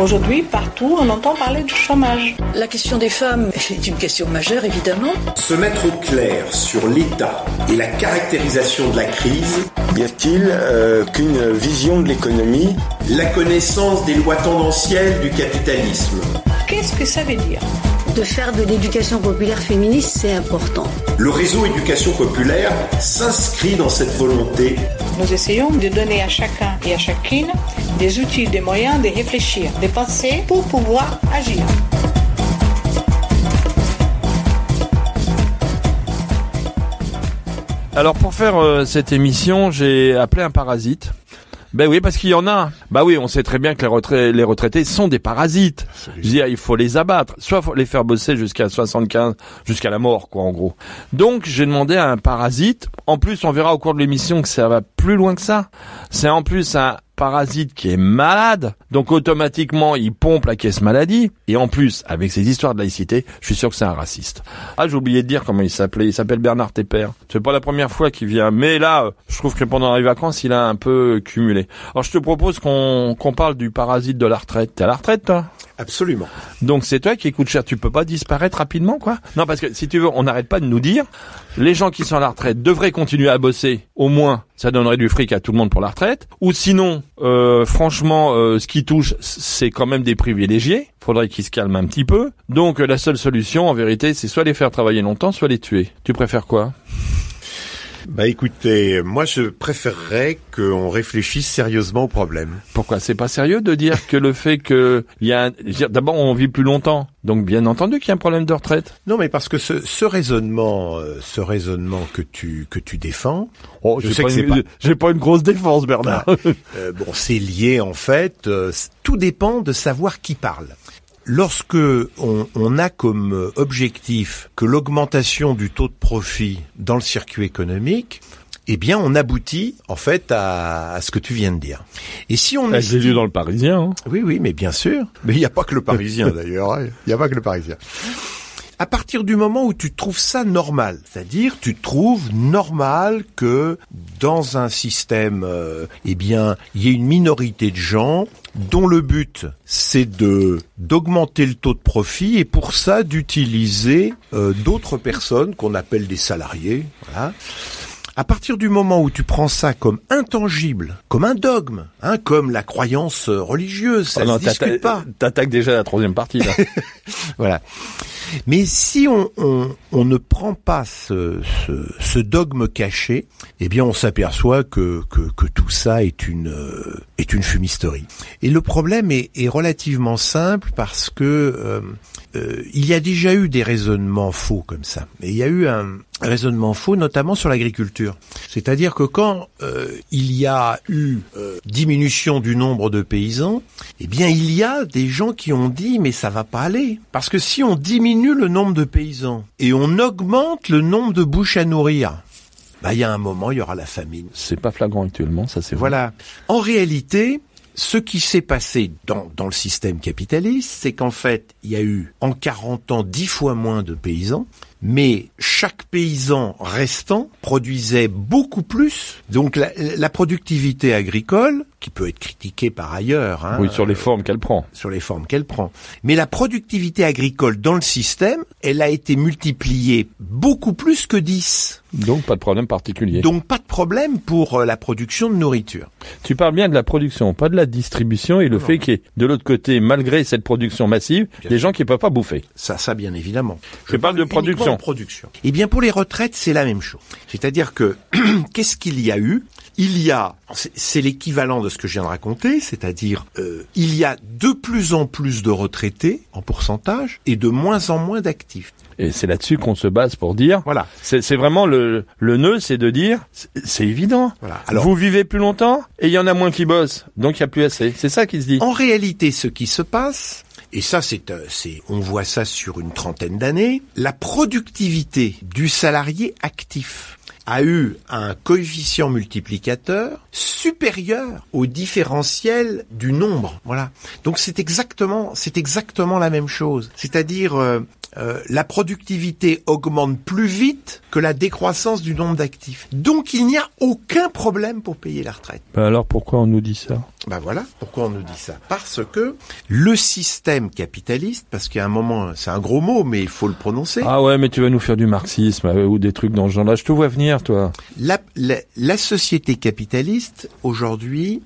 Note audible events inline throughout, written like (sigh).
Aujourd'hui, partout, on entend parler du chômage. La question des femmes est une question majeure, évidemment. Se mettre au clair sur l'état et la caractérisation de la crise. Y a-t-il euh, qu'une vision de l'économie? La connaissance des lois tendancielles du capitalisme. Qu'est-ce que ça veut dire? De faire de l'éducation populaire féministe, c'est important. Le réseau éducation populaire s'inscrit dans cette volonté. Nous essayons de donner à chacun et à chacune des outils, des moyens de réfléchir, de penser pour pouvoir agir. Alors pour faire euh, cette émission, j'ai appelé un parasite. Ben oui, parce qu'il y en a. Bah oui, on sait très bien que les, les retraités sont des parasites. Je veux dire, il faut les abattre. Soit faut les faire bosser jusqu'à 75, jusqu'à la mort, quoi, en gros. Donc, j'ai demandé à un parasite. En plus, on verra au cours de l'émission que ça va plus loin que ça. C'est en plus un parasite qui est malade, donc automatiquement il pompe la caisse maladie, et en plus, avec ces histoires de laïcité, je suis sûr que c'est un raciste. Ah, j'ai oublié de dire comment il s'appelait, il s'appelle Bernard Tepper. C'est pas la première fois qu'il vient, mais là, je trouve que pendant les vacances, il a un peu cumulé. Alors je te propose qu'on qu'on parle du parasite de la retraite. T'es à la retraite, toi? Absolument. Donc c'est toi qui coûte cher. Tu peux pas disparaître rapidement, quoi? Non, parce que si tu veux, on n'arrête pas de nous dire, les gens qui sont à la retraite devraient continuer à bosser. Au moins, ça donnerait du fric à tout le monde pour la retraite. Ou sinon, euh, franchement, euh, ce qui touche, c'est quand même des privilégiés. Faudrait qu'ils se calment un petit peu. Donc la seule solution, en vérité, c'est soit les faire travailler longtemps, soit les tuer. Tu préfères quoi? Bah écoutez, moi je préférerais qu'on réfléchisse sérieusement au problème. Pourquoi? C'est pas sérieux de dire que le fait que il y a un... d'abord on vit plus longtemps, donc bien entendu qu'il y a un problème de retraite. Non mais parce que ce, ce raisonnement, euh, ce raisonnement que tu que tu défends, oh, je sais que c'est pas, j'ai pas une grosse défense Bernard. Ah, euh, bon, c'est lié en fait. Euh, tout dépend de savoir qui parle. Lorsque on, a comme objectif que l'augmentation du taux de profit dans le circuit économique, eh bien, on aboutit en fait à, ce que tu viens de dire. Et si on est vu dans le Parisien. Hein. Oui, oui, mais bien sûr. Mais il n'y a pas que le Parisien (laughs) d'ailleurs. Hein. Il n'y a pas que le Parisien à partir du moment où tu trouves ça normal, c'est-à-dire tu trouves normal que dans un système, euh, eh bien, il y ait une minorité de gens dont le but c'est de d'augmenter le taux de profit et pour ça d'utiliser euh, d'autres personnes qu'on appelle des salariés. Voilà. À partir du moment où tu prends ça comme intangible, comme un dogme, hein, comme la croyance religieuse, ça oh ne discute pas. T'attaques déjà la troisième partie là. (laughs) (laughs) voilà. Mais si on, on, ne prend pas ce, ce, dogme caché, eh bien on s'aperçoit que, que, que, tout ça est une, euh, est une fumisterie. Et le problème est, est relativement simple parce que euh, euh, il y a déjà eu des raisonnements faux comme ça. Et il y a eu un raisonnement faux, notamment sur l'agriculture. C'est-à-dire que quand euh, il y a eu euh, diminution du nombre de paysans, eh bien il y a des gens qui ont dit mais ça va pas aller. Parce que si on diminue le nombre de paysans et on augmente le nombre de bouches à nourrir, bah il y a un moment il y aura la famine. C'est pas flagrant actuellement, ça c'est Voilà. En réalité, ce qui s'est passé dans, dans, le système capitaliste, c'est qu'en fait, il y a eu en 40 ans 10 fois moins de paysans, mais chaque paysan restant produisait beaucoup plus. Donc la, la productivité agricole, qui peut être critiquée par ailleurs, hein, oui, sur les formes qu'elle prend, sur les formes qu'elle prend, mais la productivité agricole dans le système, elle a été multipliée beaucoup plus que 10. Donc pas de problème particulier. Donc pas de problème pour euh, la production de nourriture. Tu parles bien de la production, pas de la distribution et le fait qu'il y ait de l'autre côté, malgré cette production massive, des gens qui ne peuvent pas bouffer. Ça, ça bien évidemment. Je, parle de production. Production. Eh bien pour les retraites, c'est la même chose. C'est-à-dire que (clears throat) qu'est-ce qu'il y a eu? Il y a, c'est l'équivalent de ce que je viens de raconter, c'est-à-dire euh, il y a de plus en plus de retraités en pourcentage et de moins en moins d'actifs. Et c'est là-dessus qu'on se base pour dire. Voilà. C'est vraiment le, le nœud, c'est de dire, c'est évident. Voilà. Alors, vous vivez plus longtemps et il y en a moins qui bossent, donc il y a plus assez. C'est ça qui se dit. En réalité, ce qui se passe, et ça, c'est, euh, c'est, on voit ça sur une trentaine d'années, la productivité du salarié actif a eu un coefficient multiplicateur supérieur au différentiel du nombre. Voilà. Donc c'est exactement, c'est exactement la même chose. C'est-à-dire euh, euh, la productivité augmente plus vite que la décroissance du nombre d'actifs. Donc il n'y a aucun problème pour payer la retraite. Bah alors pourquoi on nous dit ça? Ben voilà, pourquoi on nous dit ça? Parce que le système capitaliste, parce qu'à un moment, c'est un gros mot, mais il faut le prononcer. Ah ouais, mais tu vas nous faire du marxisme euh, ou des trucs dans ce genre-là. Je te vois venir, toi. La, la, la société capitaliste, aujourd'hui,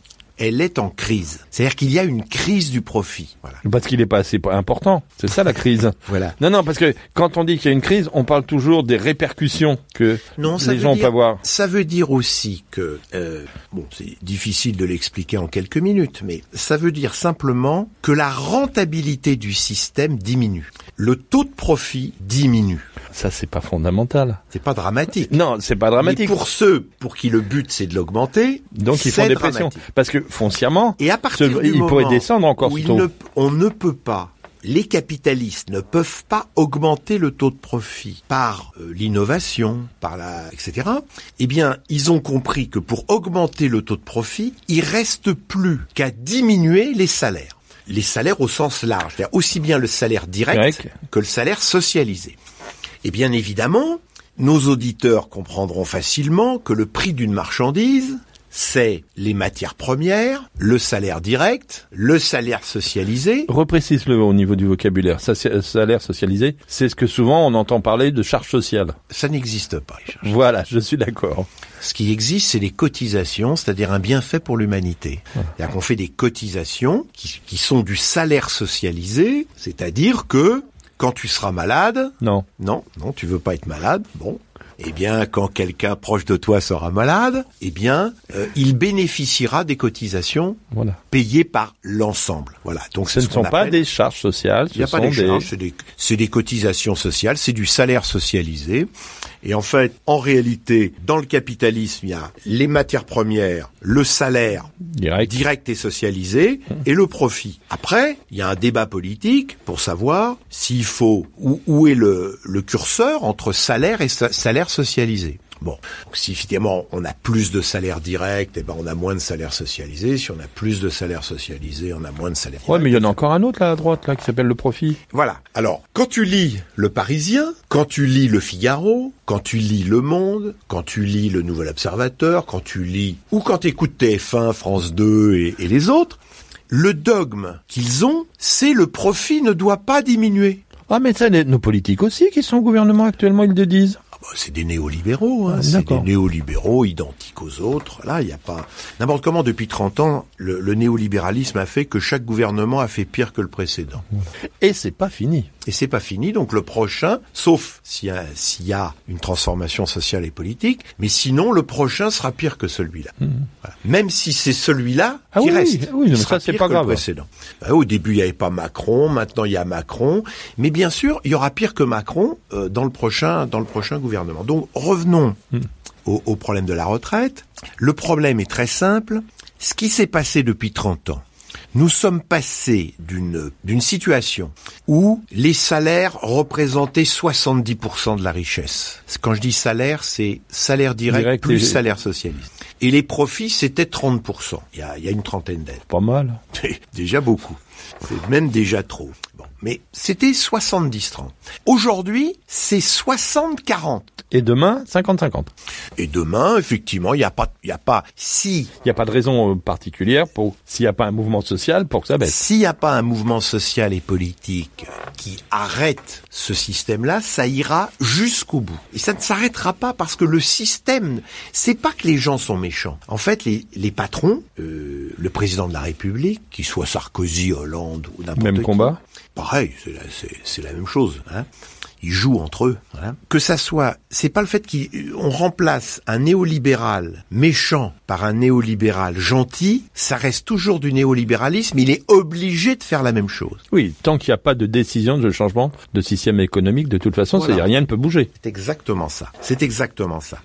elle est en crise. C'est-à-dire qu'il y a une crise du profit. Voilà. Parce qu'il n'est pas assez important. C'est ça la (laughs) crise. Voilà. Non, non, parce que quand on dit qu'il y a une crise, on parle toujours des répercussions que Non, les gens dire- peuvent avoir. Ça veut dire aussi que, euh, bon, c'est difficile de l'expliquer en quelques minutes, mais ça veut dire simplement que la rentabilité du système diminue. Le taux de profit diminue. Ça, c'est pas fondamental. C'est pas dramatique. Non, c'est pas dramatique. Mais pour ceux pour qui le but c'est de l'augmenter, Donc ils font des pressions. Parce que foncièrement, Et à partir ce- du il moment pourrait descendre encore où ne- on ne peut pas, les capitalistes ne peuvent pas augmenter le taux de profit par euh, l'innovation, par la, etc. Eh bien, ils ont compris que pour augmenter le taux de profit, il reste plus qu'à diminuer les salaires. Les salaires au sens large, c'est-à-dire aussi bien le salaire direct, Direct. que le salaire socialisé. Et bien évidemment, nos auditeurs comprendront facilement que le prix d'une marchandise, c'est les matières premières, le salaire direct, le salaire socialisé. Reprécise-le au niveau du vocabulaire. C'est- salaire socialisé, c'est ce que souvent on entend parler de charge sociale. Ça n'existe pas. Voilà, je suis d'accord. Ce qui existe, c'est les cotisations, c'est-à-dire un bienfait pour l'humanité. C'est-à-dire qu'on fait des cotisations qui, qui sont du salaire socialisé, c'est-à-dire que quand tu seras malade, Non. Non, non, tu veux pas être malade. Bon. Eh bien, quand quelqu'un proche de toi sera malade, eh bien, euh, il bénéficiera des cotisations Voilà. payées par l'ensemble. Voilà. Donc, Ce ne sont pas des charges sociales, Il n'y a pas sont des charges, c'est des, c'est des cotisations sociales, c'est du salaire socialisé. Et en fait, en réalité, dans le capitalisme, il y a les matières premières, le salaire Direct. direct et socialisé et le profit. Après, il y a un débat politique pour savoir s'il faut où, où est le, le curseur entre salaire et sa- salaire socialisé. Bon, donc si évidemment on a plus de salaire direct, eh ben on a moins de salaire socialisé. Si on a plus de salaire socialisé, on a moins de salaire Ouais, direct. mais il y en a encore un autre là à droite là qui s'appelle le profit. Voilà. Alors, quand tu lis Le Parisien, quand tu lis Le Figaro, quand tu lis Le Monde, quand tu lis Le Nouvel Observateur, quand tu lis ou quand tu écoutes TF1, France 2 et, et les autres, le dogme qu'ils ont, c'est le profit ne doit pas diminuer. Ah, mais ça, nos politiques aussi qui sont au gouvernement actuellement, ils le disent. Ah bah, c'est des néolibéraux, hein, Ah, c'est des néolibéraux identiques aux autres. Là, il n'y a pas n'importe comment depuis 30 ans, le, le néolibéralisme a fait que chaque gouvernement a fait pire que le précédent. Et c'est pas fini. Et c'est pas fini, donc le prochain, sauf s'il y, a, s'il y a une transformation sociale et politique, mais sinon le prochain sera pire que celui-là. Voilà. Même si c'est celui-là. Ah qui oui, reste, oui, il mais sera ça, c'est pas grave. précédent. Bah, au début il n'y avait pas Macron, maintenant il y a Macron, mais bien sûr il y aura pire que Macron euh, dans le prochain dans le prochain gouvernement. Donc revenons Hmm. au, au problème de la retraite. Le problème est très simple. Ce qui s'est passé depuis 30 ans, nous sommes passés d'une d'une situation où les salaires représentaient 70% de la richesse. Quand je dis salaire, c'est salaire direct, Direct plus et- salaire socialiste. Et les profits, c'était 30%. Il y a, il y a une trentaine d'aides. Pas mal. (laughs) Déjà beaucoup. C'est même déjà trop. Bon. Mais c'était 70-30. Aujourd'hui, c'est 60-40. Et demain, 50-50. Et demain, effectivement, il n'y a pas, il a pas, si Il n'y a pas de raison euh, particulière pour, s'il n'y a pas un mouvement social, pour que ça baisse. S'il n'y a pas un mouvement social et politique qui arrête ce système-là, ça ira jusqu'au bout. Et ça ne s'arrêtera pas parce que le système, c'est pas que les gens sont méchants. En fait, les, les patrons, euh, le président de la République, qu'il soit Sarkozy, Hollande ou n'importe Même qui, combat Pareil, c'est la, c'est- c'est la même chose. Hein. Ils jouent entre eux. Hein. Que ça soit, c'est pas le fait qu'on remplace un néolibéral méchant par un néolibéral gentil, ça reste toujours du néolibéralisme. Il est obligé de faire la même chose. Oui, tant qu'il n'y a pas de décision de changement de système économique, de toute façon, Voilà. rien ne peut bouger. C'est exactement ça. C'est exactement ça.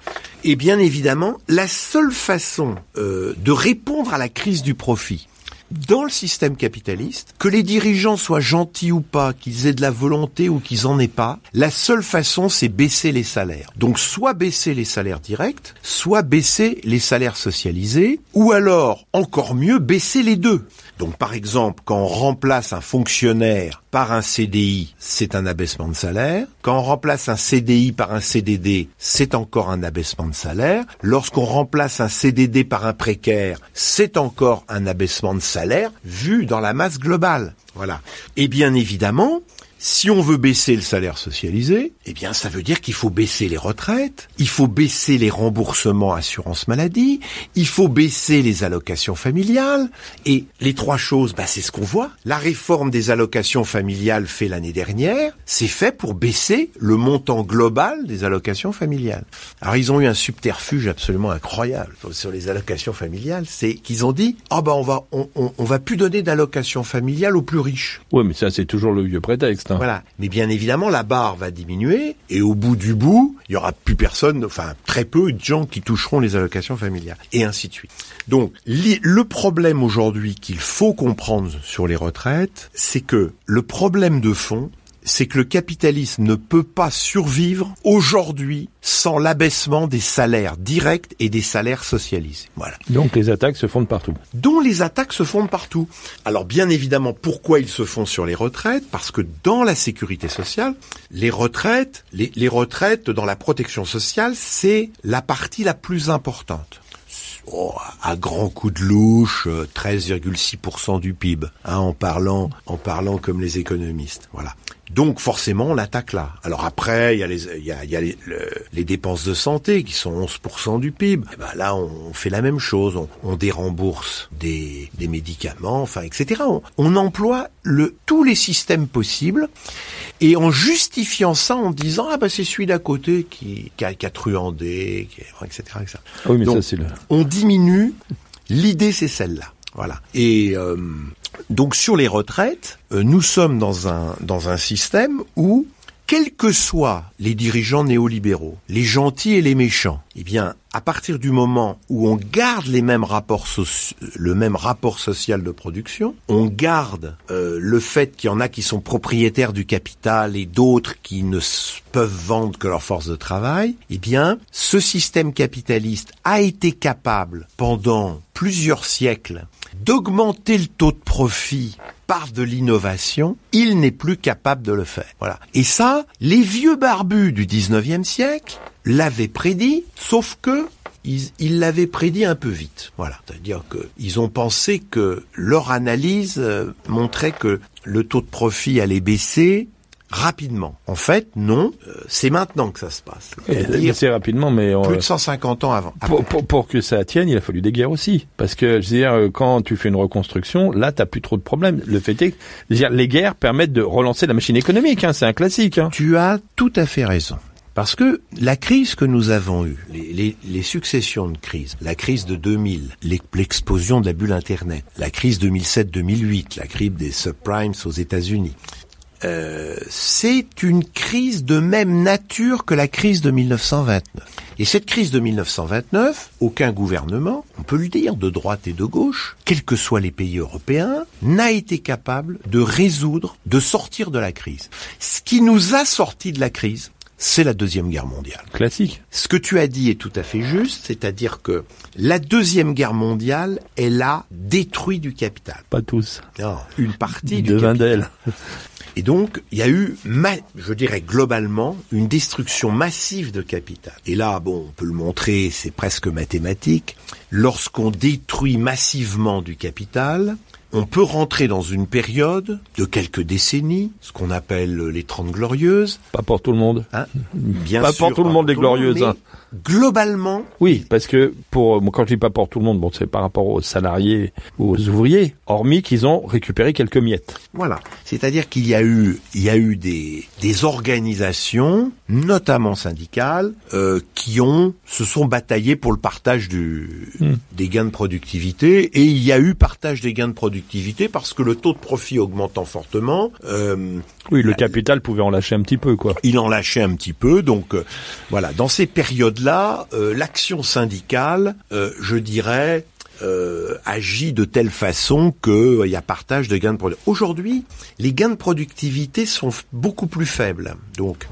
Et bien évidemment, la seule façon euh, de répondre à la crise du profit dans le système capitaliste, que les dirigeants soient gentils ou pas, qu'ils aient de la volonté ou qu'ils en aient pas, la seule façon c'est baisser les salaires. Donc soit baisser les salaires directs, soit baisser les salaires socialisés, ou alors, encore mieux, baisser les deux. Donc par exemple, quand on remplace un fonctionnaire par un CDI, c'est un abaissement de salaire. Quand on remplace un CDI par un CDD, c'est encore un abaissement de salaire. Lorsqu'on remplace un CDD par un précaire, c'est encore un abaissement de salaire vu dans la masse globale. Voilà. Et bien évidemment, si on veut baisser le salaire socialisé, eh bien, ça veut dire qu'il faut baisser les retraites, il faut baisser les remboursements assurance maladie, il faut baisser les allocations familiales. Et les trois choses, bah, c'est ce qu'on voit. La réforme des allocations familiales fait l'année dernière, c'est fait pour baisser le montant global des allocations familiales. Alors, ils ont eu un subterfuge absolument incroyable sur les allocations familiales, c'est qu'ils ont dit, ah bah, on va, on, on, on va plus donner d'allocations familiales aux plus riches. Oui, mais ça, c'est toujours le vieux prétexte. Voilà. Mais bien évidemment, la barre va diminuer et au bout du bout, il y aura plus personne, enfin très peu de gens qui toucheront les allocations familiales et ainsi de suite. Donc, le problème aujourd'hui qu'il faut comprendre sur les retraites, c'est que le problème de fond, c'est que le capitalisme ne peut pas survivre aujourd'hui sans l'abaissement des salaires directs et des salaires socialisés. Voilà Donc les attaques se font de partout. dont les attaques se font de partout. Alors bien évidemment, pourquoi ils se font sur les retraites? Parce que dans la sécurité sociale, les retraites, les, les retraites dans la protection sociale, c'est la partie la plus importante. Oh, à grand coup de louche, euh, 13,6% du PIB, hein, en parlant, en parlant comme les économistes. Voilà. Donc forcément, on l'attaque là. Alors après, il y a les, il y a, il y a les, le- les dépenses de santé qui sont 11% du PIB. Eh ben là, on fait la même chose. On, on dérembourse des, des médicaments, enfin, etc. On, on emploie le, tous les systèmes possibles et en justifiant ça en disant ah bah c'est celui d'à côté qui, qui, a, qui a truandé, qui, etc., etc. Oui, mais Donc, ça, c'est le... on diminue. L'idée, c'est celle-là. Voilà. Et euh, donc sur les retraites, euh, nous sommes dans un dans un système où quels que soient les dirigeants néolibéraux, les gentils et les méchants, eh bien, à partir du moment où on garde les mêmes rapports le même rapport social de production, on garde euh, le fait qu'il y en a qui sont propriétaires du capital et d'autres qui ne peuvent vendre que leur force de travail, eh bien, ce système capitaliste a été capable pendant plusieurs siècles d'augmenter le taux de profit par de l'innovation, il n'est plus capable de le faire. Voilà. Et ça, les vieux barbus du 19e siècle l'avaient prédit, sauf que ils l'avaient prédit un peu vite. Voilà. C'est-à-dire que ils ont pensé que leur analyse euh, montrait que le taux de profit allait baisser rapidement. En fait, non. Euh, c'est maintenant que ça se passe. C'est rapidement, mais... on- plus de 150 ans avant. Pour, pour, pour que ça tienne, il a fallu des guerres aussi. Parce que, je veux dire, euh, quand tu fais une reconstruction, là, t'as plus trop de problèmes. Le fait est que, je veux dire, les guerres permettent de relancer la machine économique, hein, c'est un classique. Hein. Tu as tout à fait raison. Parce que la crise que nous avons eue, les, les- les successions de crises, la crise de 2000, l'ex- l'explosion de la bulle Internet, la crise 2007-2008, la crise des subprimes aux États-Unis, euh, c'est une crise de même nature que la crise de 1929. Et cette crise de 1929, aucun gouvernement, on peut le dire, de droite et de gauche, quels que soient les pays européens, n'a été capable de résoudre, de sortir de la crise. Ce qui nous a sorti de la crise, c'est la Deuxième Guerre mondiale. Classique. Ce que tu as dit est tout à fait juste, c'est-à-dire que la Deuxième Guerre mondiale, elle a détruit du capital. Pas tous. Non, une partie du capital. (laughs) Et donc, il y a eu, je dirais globalement, une destruction massive de capital. Et là, bon, on peut le montrer, c'est presque mathématique. Lorsqu'on détruit massivement du capital, on peut rentrer dans une période de quelques décennies, ce qu'on appelle les Trente Glorieuses. Pas pour tout le monde. Hein Bien Pas sûr, pour tout le monde, les Glorieuses. Globalement, Oui, parce que pour quand je dis pas pour tout le monde, bon, c'est par rapport aux salariés ou aux ouvriers, hormis qu'ils ont récupéré quelques miettes. Voilà. C'est-à-dire qu'il y a eu, il y a eu des, des organisations, notamment syndicales, euh, qui ont, se sont bataillées pour le partage du, des gains de productivité. Et il y a eu partage des gains de productivité parce que le taux de profit augmentant fortement, euh, Oui, le capital pouvait en lâcher un petit peu, quoi. il en lâchait un petit peu. Donc euh, voilà, dans ces périodes-là, euh, l'action syndicale, je dirais, euh, agit de telle façon que euh, y a partage de gains de productivité. Aujourd'hui, les gains de productivité sont beaucoup plus faibles. Donc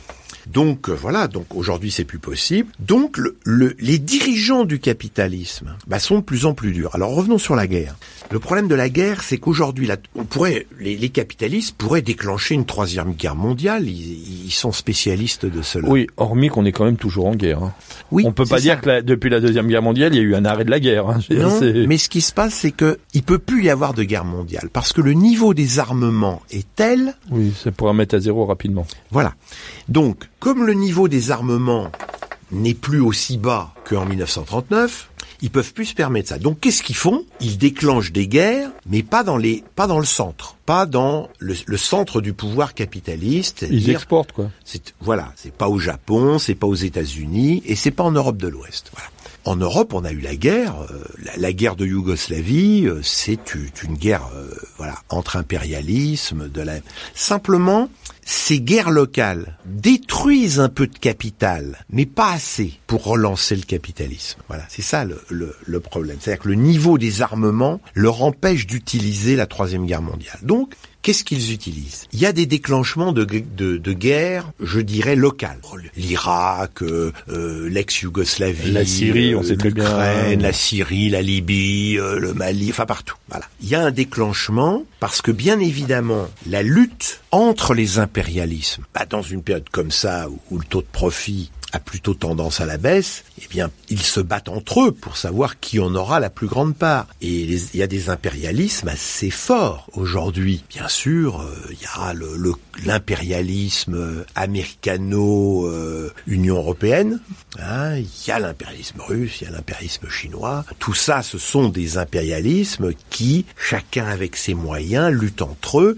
donc euh, voilà, donc aujourd'hui c'est plus possible. Donc le, le- les dirigeants du capitalisme bah, sont de plus en plus durs. Alors revenons sur la guerre. Le problème de la guerre, c'est qu'aujourd'hui, on pourrait, les, les capitalistes pourraient déclencher une troisième guerre mondiale. Ils, ils sont spécialistes de cela. Oui, hormis qu'on est quand même toujours en guerre. hein. Oui, On peut pas dire que la- depuis la deuxième guerre mondiale, il y a eu un arrêt de la guerre. hein. Non, mais ce qui se passe, c'est que il peut plus y avoir de guerre mondiale parce que le niveau des armements est tel Oui, ça pourra mettre à zéro rapidement. Voilà. Donc, comme le niveau des armements n'est plus aussi bas qu'en 1939, ils peuvent plus se permettre ça. Donc, qu'est-ce qu'ils font? Ils déclenchent des guerres, mais pas dans les, pas dans le centre, pas dans le, le centre du pouvoir capitaliste. Ils exportent quoi. c'est voilà, c'est pas au Japon, c'est pas aux États-Unis et c'est pas en Europe de l'Ouest. Voilà. En Europe, on a eu la guerre, euh, la, la guerre de Yougoslavie, euh, c'est une guerre euh, voilà, entre impérialisme de la simplement ces guerres locales détruisent un peu de capital, mais pas assez pour relancer le capitalisme. Voilà, c'est ça le, le, le problème. C'est-à-dire que le niveau des armements leur empêche d'utiliser la troisième guerre mondiale. Donc, Qu'est-ce qu'ils utilisent? Il y a des déclenchements de, de, de guerre, je dirais, locales. L'Irak, euh, euh, l'ex-Yougoslavie, La Syrie, on sait très bien. la Syrie, la Libye, euh, le Mali, enfin partout. Voilà. Il y a un déclenchement parce que bien évidemment, la lutte entre les impérialismes, bah, dans une période comme ça où, où le taux de profit a plutôt tendance à la baisse, eh bien, ils se battent entre eux pour savoir qui en aura la plus grande part. Et il y a des impérialismes assez forts aujourd'hui. Bien sûr, euh, il y a l'impérialisme euh, américano-Union européenne, hein, il y a l'impérialisme russe, il y a l'impérialisme chinois. Tout ça, ce sont des impérialismes qui, chacun avec ses moyens, luttent entre eux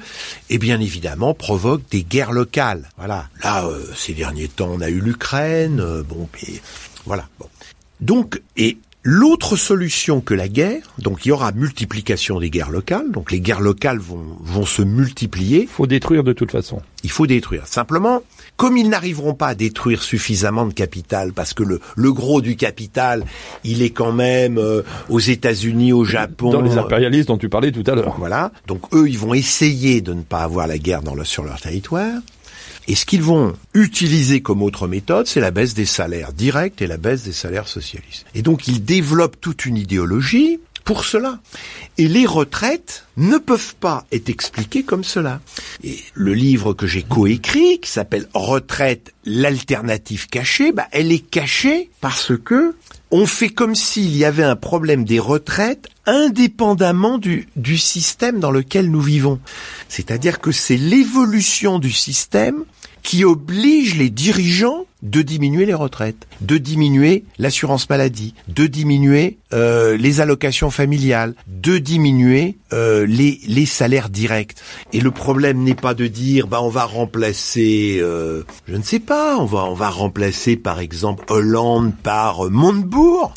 et bien évidemment provoquent des guerres locales. Voilà. Là, euh, ces derniers temps, on a eu l'Ukraine. Euh, bon, mais voilà. Bon. Donc, et l'autre solution que la guerre, donc il y aura multiplication des guerres locales. Donc les guerres locales vont vont se multiplier. Faut détruire de toute façon. Il faut détruire. Simplement, comme ils n'arriveront pas à détruire suffisamment de capital, parce que le, le gros du capital, il est quand même euh, aux États-Unis, au Japon. Dans les euh, impérialistes dont tu parlais tout à l'heure. voilà. Donc eux, ils vont essayer de ne pas avoir la guerre dans le- sur leur territoire. Et ce qu'ils vont utiliser comme autre méthode, c'est la baisse des salaires directs et la baisse des salaires socialistes. Et donc ils développent toute une idéologie pour cela. Et les retraites ne peuvent pas être expliquées comme cela. Et le livre que j'ai coécrit, qui s'appelle Retraite, l'alternative cachée, bah, elle est cachée parce que on fait comme s'il y avait un problème des retraites indépendamment du, du système dans lequel nous vivons. C'est-à-dire que c'est l'évolution du système qui oblige les dirigeants de diminuer les retraites, de diminuer l'assurance maladie, de diminuer euh, les allocations familiales, de diminuer euh, les, les salaires directs. Et le problème n'est pas de dire bah on va remplacer, euh, je ne sais pas, on va on va remplacer par exemple Hollande par Montebourg.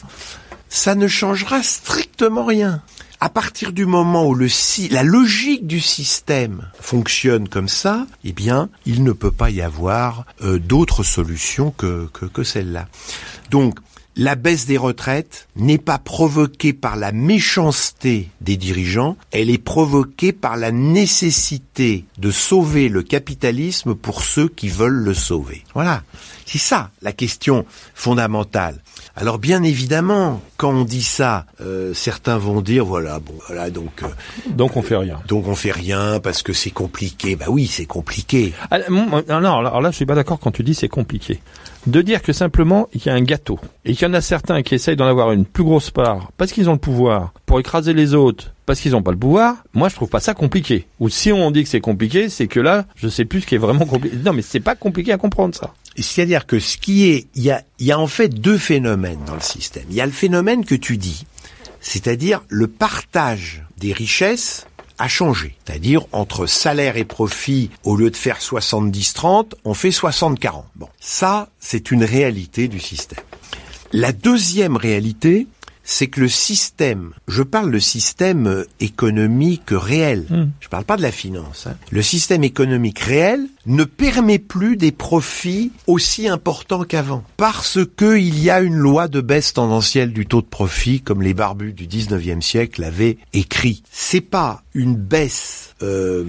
Ça ne changera strictement rien. À partir du moment où le la logique du système fonctionne comme ça, eh bien, il ne peut pas y avoir euh, d'autres solutions que, que, que celle-là. Donc, la baisse des retraites n'est pas provoquée par la méchanceté des dirigeants, elle est provoquée par la nécessité de sauver le capitalisme pour ceux qui veulent le sauver. Voilà. C'est ça la question fondamentale. Alors bien évidemment, quand on dit ça, euh, certains vont dire voilà, bon, voilà, donc euh, Donc on fait rien. donc on fait rien parce que c'est compliqué. Bah oui, c'est compliqué. Ah, mon- non, non, alors là, je suis pas d'accord quand tu dis c'est compliqué. De dire que simplement il y a un gâteau et qu'il y en a certains qui essayent d'en avoir une plus grosse part parce qu'ils ont le pouvoir pour écraser les autres parce qu'ils n'ont pas le pouvoir, moi je trouve pas ça compliqué. Ou si on dit que c'est compliqué, c'est que là, je sais plus ce qui est vraiment compliqué. Non, mais c'est pas compliqué à comprendre ça. C'est-à-dire que ce qui est, il y a, y a en fait deux phénomènes dans le système. Il y a le phénomène que tu dis, c'est-à-dire le partage des richesses a changé. C'est-à-dire entre salaire et profit, au lieu de faire 70-30, on fait 60-40. Bon, ça, c'est une réalité du système. La deuxième réalité, c'est que le système, je parle de système économique réel, je parle pas de la finance, hein. le système économique réel ne permet plus des profits aussi importants qu'avant. Parce que il y a une loi de baisse tendancielle du taux de profit, comme les barbus du 19e siècle l'avaient écrit. C'est pas une baisse, euh,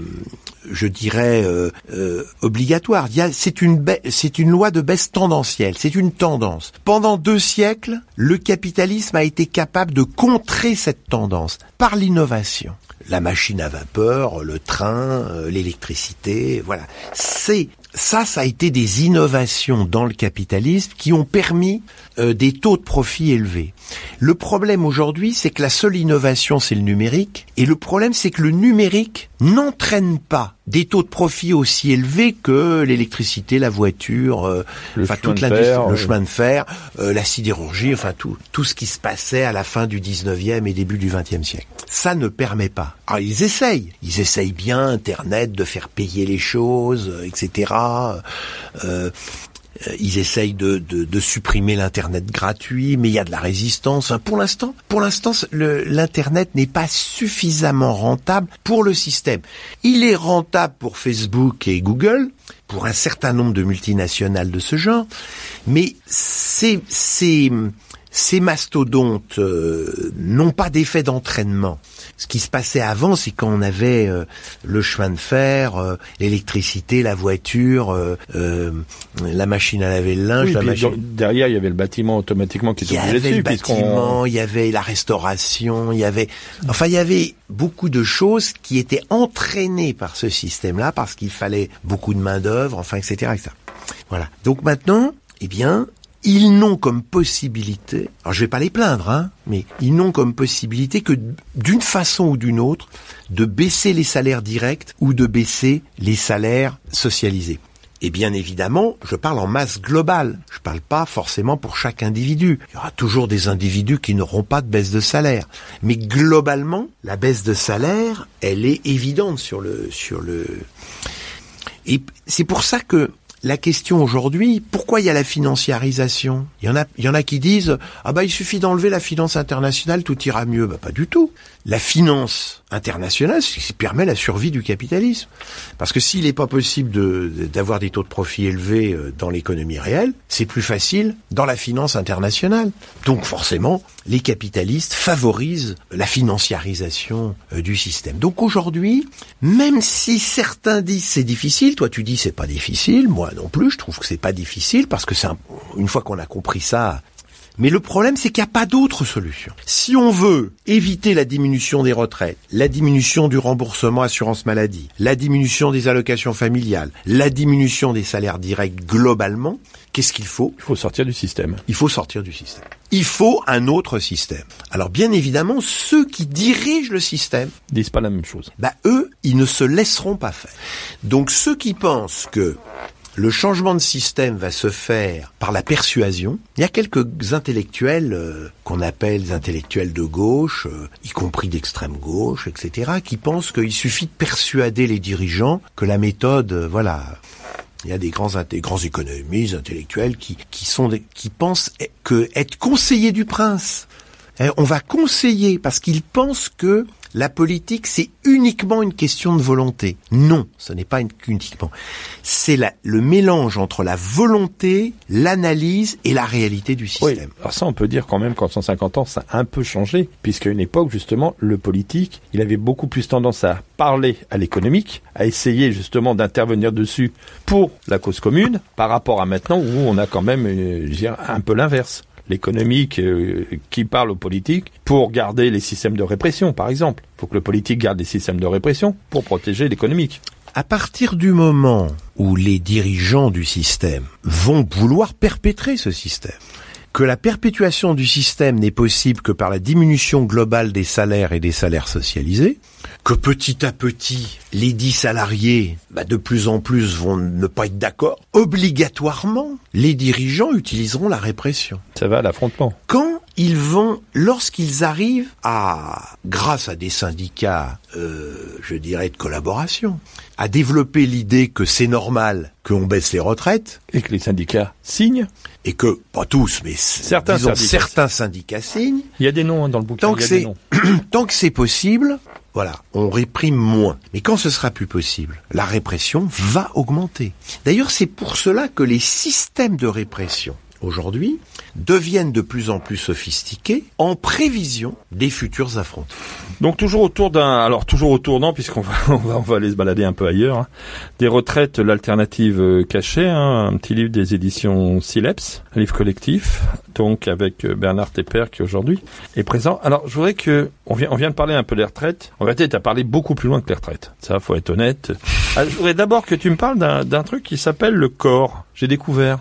je dirais, euh, euh, obligatoire. C'est une loi de baisse tendancielle. C'est une tendance. Pendant deux siècles, le capitalisme a été capable de contrer cette tendance par l'innovation la machine à vapeur, le train, euh, l'électricité, voilà. C'est ça, ça a été des innovations dans le capitalisme qui ont permis euh, des taux de profit élevés. Le problème aujourd'hui, c'est que la seule innovation, c'est le numérique, et le problème, c'est que le numérique n'entraîne pas des taux de profit aussi élevés que l'électricité, la voiture, euh, enfin toute l'industrie, le chemin de fer, euh, la sidérurgie, enfin tout, tout ce qui se passait à la fin du 19e et début du 20e siècle. Ça ne permet pas. Alors ils essayent, ils essayent bien Internet de faire payer les choses, etc. Euh, ils essayent de, de, de supprimer l'internet gratuit, mais il y a de la résistance. Pour l'instant, pour l'instant, l'internet n'est pas suffisamment rentable pour le système. Il est rentable pour Facebook et Google, pour un certain nombre de multinationales de ce genre, mais ces ces ces mastodontes euh, n'ont pas d'effet d'entraînement. Ce qui se passait avant, c'est quand on avait euh, le chemin de fer, euh, l'électricité, la voiture, euh, euh, la machine à laver le linge, Oui, la machine... derrière, il y avait le bâtiment automatiquement qui Il y était obligé avait dessus, le bâtiment, il y avait la restauration, il y avait, enfin, il y avait beaucoup de choses qui étaient entraînées par ce système-là parce qu'il fallait beaucoup de main d'œuvre, enfin, etc., etc. Voilà. Donc maintenant, eh bien, ils n'ont comme possibilité, alors je vais pas les plaindre, hein, mais ils n'ont comme possibilité que d'une façon ou d'une autre de baisser les salaires directs ou de baisser les salaires socialisés. Et bien évidemment, je parle en masse globale. Je parle pas forcément pour chaque individu. Il y aura toujours des individus qui n'auront pas de baisse de salaire. Mais globalement, la baisse de salaire, elle est évidente sur le, sur le, et c'est pour ça que la question aujourd'hui, pourquoi il y a la financiarisation? Il y en a, il y en a qui disent ah bah il suffit d'enlever la finance internationale, tout ira mieux. Bah pas du tout. La finance internationale, c'est ce qui permet la survie du capitalisme. Parce que s'il n'est pas possible de- d'avoir des taux de profit élevés euh, dans l'économie réelle, c'est plus facile dans la finance internationale. Donc forcément, les capitalistes favorisent la financiarisation euh, du système. Donc aujourd'hui, même si certains disent c'est difficile, toi tu dis c'est pas difficile, moi non plus, je trouve que c'est pas difficile parce que c'est un- une fois qu'on a compris ça, mais le problème, c'est qu'il n'y a pas d'autre solution. Si on veut éviter la diminution des retraites, la diminution du remboursement assurance maladie, la diminution des allocations familiales, la diminution des salaires directs globalement, qu'est-ce qu'il faut? Il faut sortir du système. il faut sortir du système. Il faut un autre système. Alors bien évidemment, ceux qui dirigent le système, disent pas la même chose. bah eux, ils ne se laisseront pas faire. Donc ceux qui pensent que le changement de système va se faire par la persuasion. Il y a quelques intellectuels euh, qu'on appelle intellectuels de gauche, euh, y compris d'extrême gauche, etc., qui pensent qu'il suffit de persuader les dirigeants que la méthode, euh, voilà, il y a des grands, des grands économistes intellectuels qui, qui sont des- qui pensent que être conseiller du prince, eh, on va conseiller parce qu'ils pensent que la politique c'est uniquement une question de volonté. Non, ce n'est pas une- uniquement. C'est la- le mélange entre la volonté, l'analyse et la réalité du Oui. système. Alors ça, on peut dire quand même qu'en 150 ans, ça a un peu changé, puisqu'à une époque, justement, le politique, il avait beaucoup plus tendance à parler à l'économique, à essayer justement d'intervenir dessus pour la cause commune, par rapport à maintenant où on a quand même, euh, je dirais, un peu l'inverse. L'économique euh, qui parle aux politiques pour garder les systèmes de répression, par exemple. Il faut que le politique garde les systèmes de répression pour protéger l'économique. À partir du moment où les dirigeants du système vont vouloir perpétrer ce système, que la perpétuation du système n'est possible que par la diminution globale des salaires et des salaires socialisés, que petit à petit, les dix salariés, bah, de plus en plus, vont ne pas être d'accord, obligatoirement, les dirigeants utiliseront la répression. Ça va à l'affrontement. Quand ils vont, lorsqu'ils arrivent à, grâce à des syndicats, euh, je dirais de collaboration, à développer l'idée que c'est normal qu'on baisse les retraites, Et que les syndicats signent. Et que, pas tous, mais Certains disons, syndicats. certains syndicats signent, Il y a des noms hein, dans le bouquin. Tant que c'est (clears throat) tant que c'est possible, voilà, on réprime moins. Mais quand ce sera plus possible, la répression va augmenter. D'ailleurs, c'est pour cela que les systèmes de répression aujourd'hui deviennent de plus en plus sophistiqués en prévision des futurs affrontements. Donc toujours autour d'un, alors toujours autour non, puisqu'on (laughs) va, on va, aller se balader un peu ailleurs. hein. Des retraites, l'alternative euh, cachée, hein, un petit livre des éditions Sileps, un livre collectif, donc avec euh, Bernard Tepper qui aujourd'hui est présent. Alors je voudrais que on vient, on vient de parler un peu des retraites. En réalité, tu as parlé beaucoup plus loin que les retraites. Ça, faut être honnête. Ah, je voudrais d'abord que tu me parles d'un, d'un truc qui s'appelle le corps. J'ai découvert.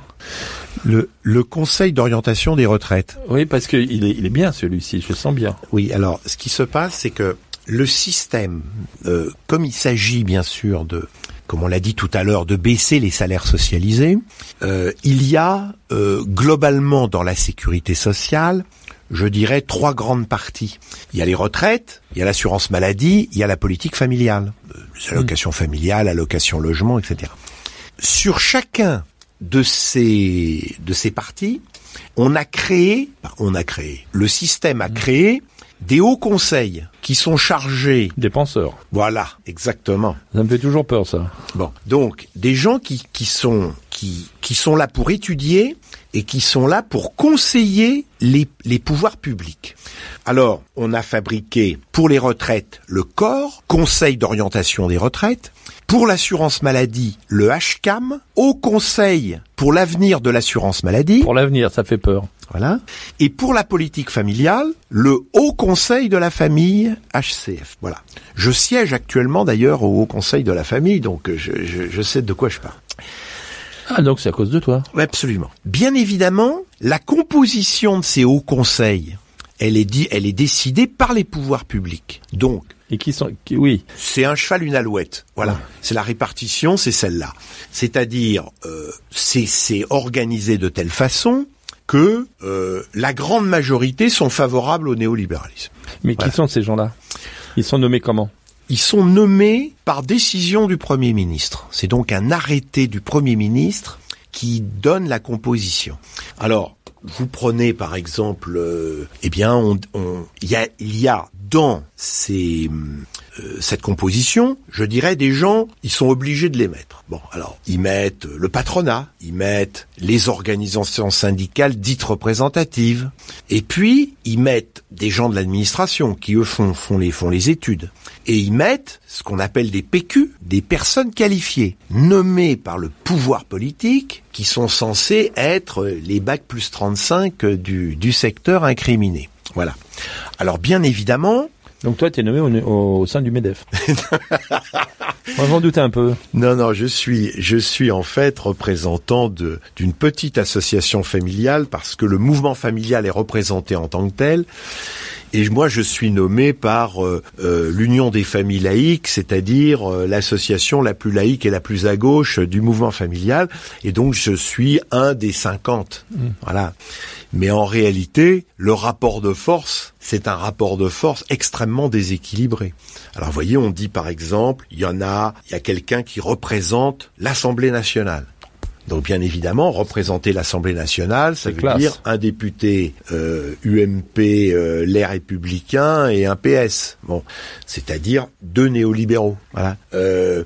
Le, le Conseil d'orientation des retraites. Oui, parce que il est, il est bien celui-ci. Je le sens bien. Oui, alors ce qui se passe, c'est que le système, euh, comme il s'agit bien sûr de, comme on l'a dit tout à l'heure, de baisser les salaires socialisés, euh, il y a euh, globalement dans la sécurité sociale, je dirais trois grandes parties. Il y a les retraites, il y a l'assurance maladie, il y a la politique familiale, les allocations familiales, allocations logement, etc. Sur chacun de ces de ces parties, on a créé, on a créé, le système a créé des hauts conseils qui sont chargés. Des penseurs. Voilà, exactement. Ça me fait toujours peur, ça. Bon, donc des gens qui qui sont qui qui sont là pour étudier et qui sont là pour conseiller les les pouvoirs publics. Alors, on a fabriqué pour les retraites le corps, Conseil d'orientation des retraites, pour l'assurance maladie, le HCAM, Haut Conseil pour l'avenir de l'assurance maladie, Pour l'avenir, ça fait peur. voilà, et pour la politique familiale, le Haut Conseil de la famille, HCF. Voilà. Je siège actuellement d'ailleurs au Haut Conseil de la famille, donc euh, je, je, je sais de quoi je parle. Ah, donc c'est à cause de toi. Oui, Absolument. Bien évidemment, la composition de ces hauts conseils, elle est, dit, elle est décidée par les pouvoirs publics. Donc, Et qui sont, qui, oui. c'est un cheval, une alouette. Voilà. C'est la répartition, c'est celle-là. C'est-à-dire, euh, c'est organisé de telle façon que euh, la grande majorité sont favorables au néolibéralisme. Mais Voilà. qui sont ces gens-là? Ils sont nommés comment? Ils sont nommés par décision du Premier ministre. C'est donc un arrêté du Premier ministre qui donne la composition. Alors, vous prenez par exemple, euh, eh bien, on, on- il y a, il y a dans euh, cette composition, je dirais, des gens, ils sont obligés de les mettre. Bon, alors, ils mettent le patronat, ils mettent les organisations syndicales dites représentatives, et puis ils mettent des gens de l'administration qui eux font, les font les études, et ils mettent ce qu'on appelle des PQ, des personnes qualifiées, nommées par le pouvoir politique, qui sont censées être les bacs plus 35 du, du secteur incriminé. Voilà. Alors bien évidemment, Donc toi, tu es nommé au, sein du MEDEF. Moi, j'en doutais un peu. Non, non, je suis, je suis en fait représentant de d'une petite association familiale parce que le mouvement familial est représenté en tant que tel. Et moi, je suis nommé par euh, euh, l'Union des familles laïques, c'est-à-dire euh, l'association la plus laïque et la plus à gauche du mouvement familial. Et donc, je suis un des 50. Voilà. Mais en réalité, le rapport de force, c'est un rapport de force extrêmement déséquilibré. Alors, vous voyez, on dit par exemple, il y en a, il y a quelqu'un qui représente l'Assemblée nationale. Donc bien évidemment, représenter l'Assemblée nationale, ça veut classe. dire un député euh, UMP, euh, les Républicains et un PS. Bon, c'est-à-dire deux néolibéraux. Voilà. Euh,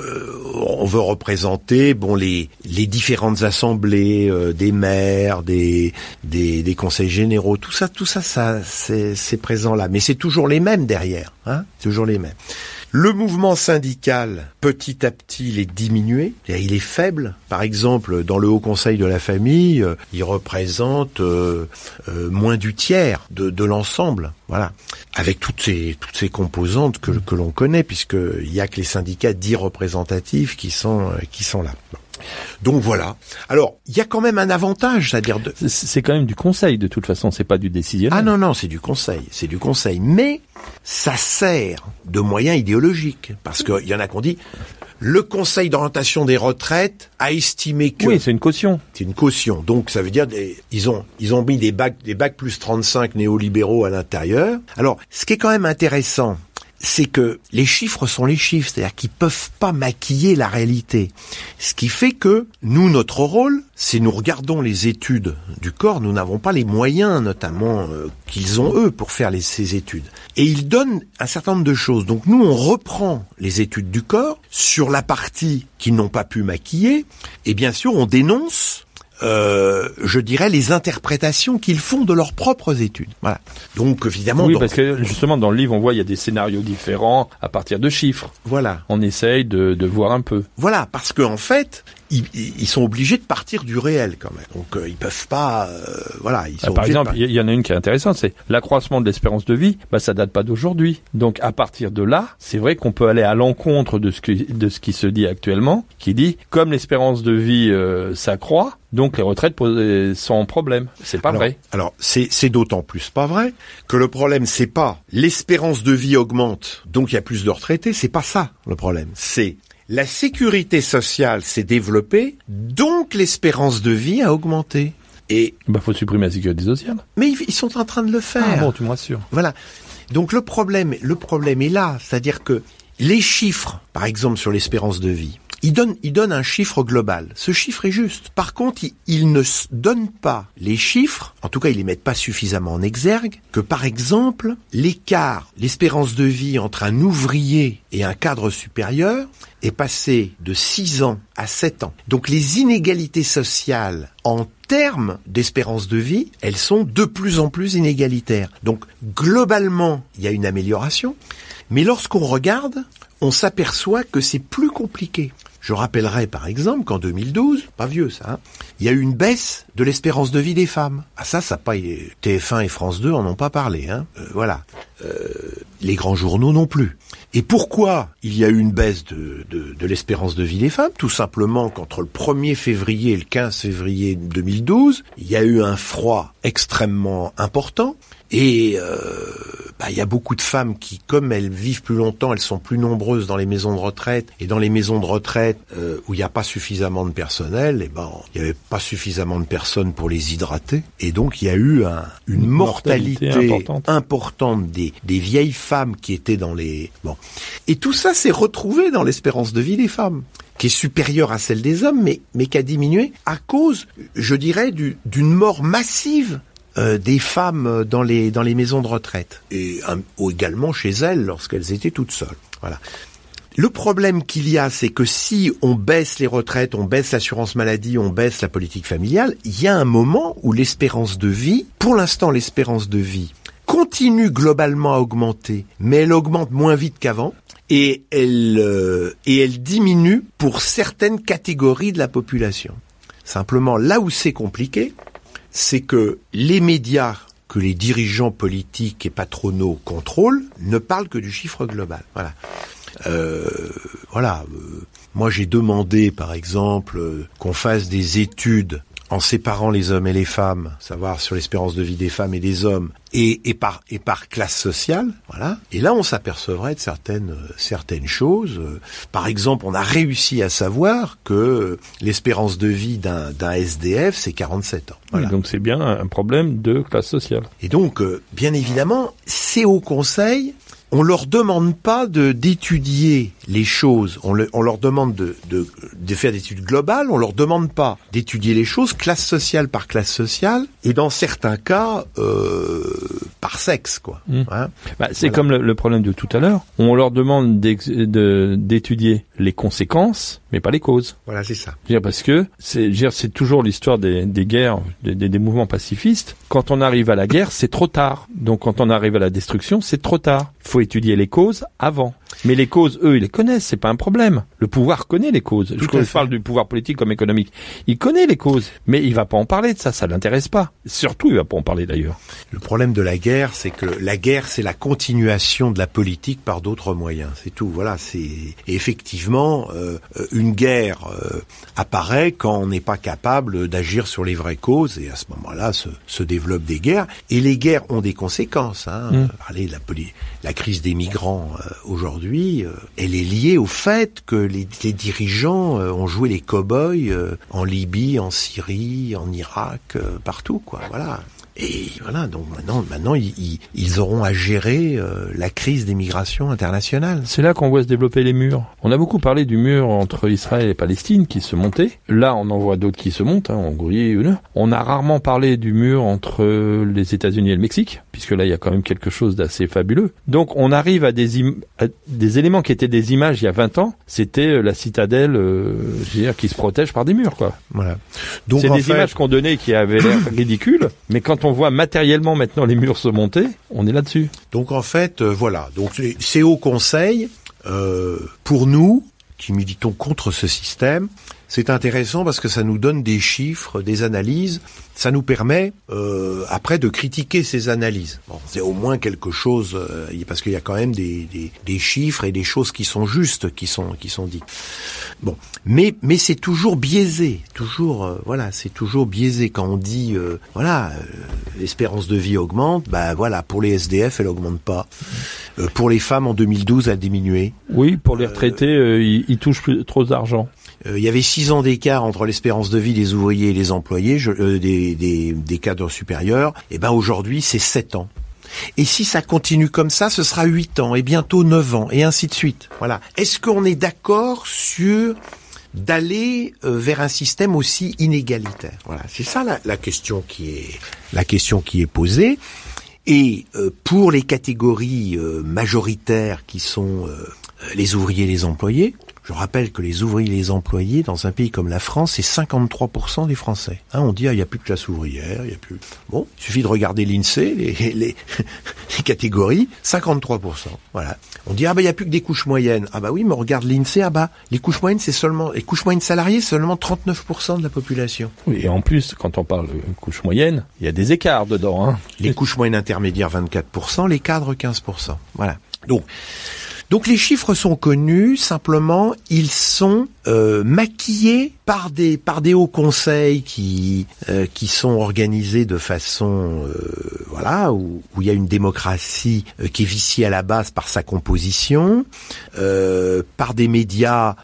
euh, on veut représenter bon les les différentes assemblées euh, des maires, des, des des conseils généraux, tout ça, tout ça, ça c'est présent là, mais c'est toujours les mêmes derrière, hein, toujours les mêmes. Le mouvement syndical, petit à petit, il est diminué, il est faible. Par exemple, dans le Haut Conseil de la famille, euh, il représente euh, euh, moins du tiers de, l'ensemble. Voilà, avec toutes ces toutes ces composantes que, que l'on connaît, puisque il y a que les syndicats dits représentatifs qui sont qui sont là. Donc voilà. Alors, il y a quand même un avantage, c'est-à-dire de, C'est- quand même du conseil, de toute façon. C'est pas du décisionnel. ah non, non, c'est du conseil, c'est du conseil. Mais ça sert de moyen idéologique. Parce qu'il y en a qu'on dit, le conseil d'orientation des retraites a estimé que... Oui, c'est une caution. c'est une caution. Donc ça veut dire, des- ils ont, ils ont mis des bacs, des bacs plus 35 néolibéraux à l'intérieur. Alors, ce qui est quand même intéressant, c'est que les chiffres sont les chiffres, c'est-à-dire qu'ils peuvent pas maquiller la réalité. Ce qui fait que nous, notre rôle, c'est nous regardons les études du corps, nous n'avons pas les moyens, notamment euh, qu'ils ont eux, pour faire ces études. Et ils donnent un certain nombre de choses. Donc nous, on reprend les études du corps sur la partie qu'ils n'ont pas pu maquiller, et bien sûr, on dénonce euh, je dirais, les interprétations qu'ils font de leurs propres études. Voilà. Donc évidemment. Oui, parce que justement dans le livre on voit il y a des scénarios différents à partir de chiffres. voilà, On essaye de, de voir un peu. voilà, parce qu'en fait, ils, ils sont obligés de partir du réel quand même. Donc euh, ils peuvent pas, euh, voilà, ils sont Ah, par exemple, il y, y en a une qui est intéressante, c'est l'accroissement de l'espérance de vie. Bah, ça date pas d'aujourd'hui. Donc, à partir de là, c'est vrai qu'on peut aller à l'encontre de ce qui, de ce qui se dit actuellement, qui dit comme l'espérance de vie euh, s'accroît, donc les retraites posent- sont en problème. C'est pas alors, vrai. Alors, c'est c'est d'autant plus pas vrai que le problème, c'est pas l'espérance de vie augmente, donc il y a plus de retraités. C'est pas ça le problème. C'est la sécurité sociale s'est développée, donc l'espérance de vie a augmenté. Et Bah, faut supprimer la sécurité sociale. mais ils, ils sont en train de le faire. Ah bon, tu me rassures. Voilà. Donc le problème, le problème est là, c'est-à-dire que les chiffres, par exemple sur l'espérance de vie, ils donnent, ils donnent un chiffre global. Ce chiffre est juste. Par contre, ils, ne donnent pas les chiffres, en tout cas ils les mettent pas suffisamment en exergue, que par exemple l'écart, l'espérance de vie entre un ouvrier et un cadre supérieur est passé de 6 ans à 7 ans. Donc les inégalités sociales en termes d'espérance de vie, elles sont de plus en plus inégalitaires. Donc globalement, il y a une amélioration, mais lorsqu'on regarde, on s'aperçoit que c'est plus compliqué. Je rappellerai par exemple qu'en 2012, pas vieux ça, hein, il y a eu une baisse de l'espérance de vie des femmes. Ah ça, ça pas TF1 et France 2 en ont pas parlé. Hein. Euh, voilà, Euh, les grands journaux non plus. Et pourquoi il y a eu une baisse de, de, l'espérance de vie des femmes? Tout simplement qu'entre le 1er février et le 15 février 2012, il y a eu un froid extrêmement important. Et euh, bah, il y a beaucoup de femmes qui, comme elles vivent plus longtemps, elles sont plus nombreuses dans les maisons de retraite. Et dans les maisons de retraite euh, où il n'y a pas suffisamment de personnel, et ben il n'y avait pas suffisamment de personnes pour les hydrater. Et donc il y a eu un, une Une mortalité mortalité, importante. importante des, des vieilles femmes qui étaient dans les bon. Et tout ça s'est retrouvé dans l'espérance de vie des femmes qui est supérieure à celle des hommes, mais, mais qui a diminué à cause, je dirais, du- d'une mort massive euh, des femmes euh, dans les dans les maisons de retraite et ou également chez elles lorsqu'elles étaient toutes seules. Voilà. Le problème qu'il y a, c'est que si on baisse les retraites, on baisse l'assurance maladie, on baisse la politique familiale, il y a un moment où l'espérance de vie, pour l'instant l'espérance de vie, continue globalement à augmenter, mais elle augmente moins vite qu'avant. Et elle, euh, et elle diminue pour certaines catégories de la population. Simplement, là où c'est compliqué, c'est que les médias que les dirigeants politiques et patronaux contrôlent ne parlent que du chiffre global. Voilà. Euh, voilà. euh, moi, j'ai demandé, par exemple, euh, qu'on fasse des études en séparant les hommes et les femmes, savoir sur l'espérance de vie des femmes et des hommes, et, et par et par classe sociale, voilà. Et là, on s'apercevrait de certaines euh, certaines choses. Euh, Par exemple, on a réussi à savoir que l'espérance de vie d'un d'un SDF, c'est 47 ans. Voilà. Oui, donc c'est bien un problème de classe sociale. Et donc, euh, bien évidemment, ces hauts conseils, on leur demande pas de d'étudier les choses. On, le- on leur demande de, de, de faire des études globales. On leur demande pas d'étudier les choses classe sociale par classe sociale. Et dans certains cas, euh, par sexe, quoi. Mm. Hein Bah, c'est Voilà. comme le, le problème de tout à l'heure. On leur demande de- d'étudier les conséquences, mais pas les causes. voilà, c'est ça. Dire, parce que c'est, c'est toujours l'histoire des, des guerres, des, des- des mouvements pacifistes. Quand on arrive à la guerre, c'est trop tard. Donc quand on arrive à la destruction, c'est trop tard. Il faut étudier les causes avant. Mais les causes, eux, ils les connaissent, c'est pas un problème. Le pouvoir connaît les causes. Tout je parle du pouvoir politique comme économique. Il connaît les causes, mais il va pas en parler de ça, ça l'intéresse pas. Surtout, il va pas en parler d'ailleurs. Le problème de la guerre, c'est que la guerre, c'est la continuation de la politique par d'autres moyens. C'est tout. Voilà. C'est effectivement euh, une guerre euh, apparaît quand on n'est pas capable d'agir sur les vraies causes, et à ce moment-là se, se développent des guerres. Et les guerres ont des conséquences. Hein. Mm. De la, la crise des migrants euh, aujourd'hui, euh, elle est liée au fait que les, dirigeants euh, ont joué les cow-boys en Libye, en Syrie, en Irak, partout. Quoi. Voilà. Et voilà, donc maintenant, maintenant ils, ils- ils auront à gérer euh, la crise des migrations internationales. C'est là qu'on voit se développer les murs. On a beaucoup parlé du mur entre Israël et Palestine qui se montait. Là, on en voit d'autres qui se montent, hein, Hongrie ou là. On a rarement parlé du mur entre les États-Unis et le Mexique, puisque là, il y a quand même quelque chose d'assez fabuleux. Donc, on arrive à des, à des éléments qui étaient des images il y a 20 ans. C'était euh, la citadelle, euh, je veux dire, qui se protège par des murs, quoi. Voilà. Donc C'est des fait, images qu'on donnait qui avaient l'air ridicules, mais quand on voit matériellement maintenant les murs se monter, on est là-dessus. donc en fait, euh, voilà. Donc les- ces hauts conseils, euh, pour nous qui militons contre ce système, c'est intéressant parce que ça nous donne des chiffres, des analyses. Ça nous permet euh, après de critiquer ces analyses. Bon, c'est au moins quelque chose euh, parce qu'il y a quand même des, des, des chiffres et des choses qui sont justes, qui sont qui sont dites. Bon, mais mais c'est toujours biaisé, toujours euh, voilà, c'est toujours biaisé quand on dit euh, voilà, euh, l'espérance de vie augmente, bah voilà, pour les SDF elle augmente pas. Euh, pour les femmes en 2012 elle a diminué. Oui, pour les retraités, euh, ils, ils touchent plus, trop d'argent. Euh, il y avait six ans d'écart entre l'espérance de vie des ouvriers et les employés, je- euh, des, des, des cadres supérieurs. Et ben aujourd'hui, c'est sept ans. Et si ça continue comme ça, ce sera huit ans et bientôt neuf ans et ainsi de suite. Voilà. Est-ce qu'on est d'accord sur d'aller euh, vers un système aussi inégalitaire? Voilà, c'est ça la, question qui est la question qui est posée. Et pour les catégories majoritaires qui sont les ouvriers et les employés, je rappelle que les ouvriers et les employés dans un pays comme la France, c'est 53% des Français. Hein, on dit ah, il y a plus de classe ouvrière, il y a plus. Bon, il suffit de regarder l'Insee, les, (laughs) les, les catégories, 53%. Voilà. On dit ah bah il y a plus que des couches moyennes. Ah bah oui, mais on regarde l'Insee, ah bah les couches moyennes c'est seulement les couches moyennes salariées, c'est seulement 39% de la population. Oui, et en plus, quand on parle de couche moyenne, il y a des écarts dedans. Hein. Les couches moyennes intermédiaires 24%, les cadres 15%. Voilà. Donc donc les chiffres sont connus, simplement ils sont euh, maquillés par des par des hauts conseils qui euh, qui sont organisés de façon euh, voilà où, où il y a une démocratie euh, qui est viciée à la base par sa composition, par des médias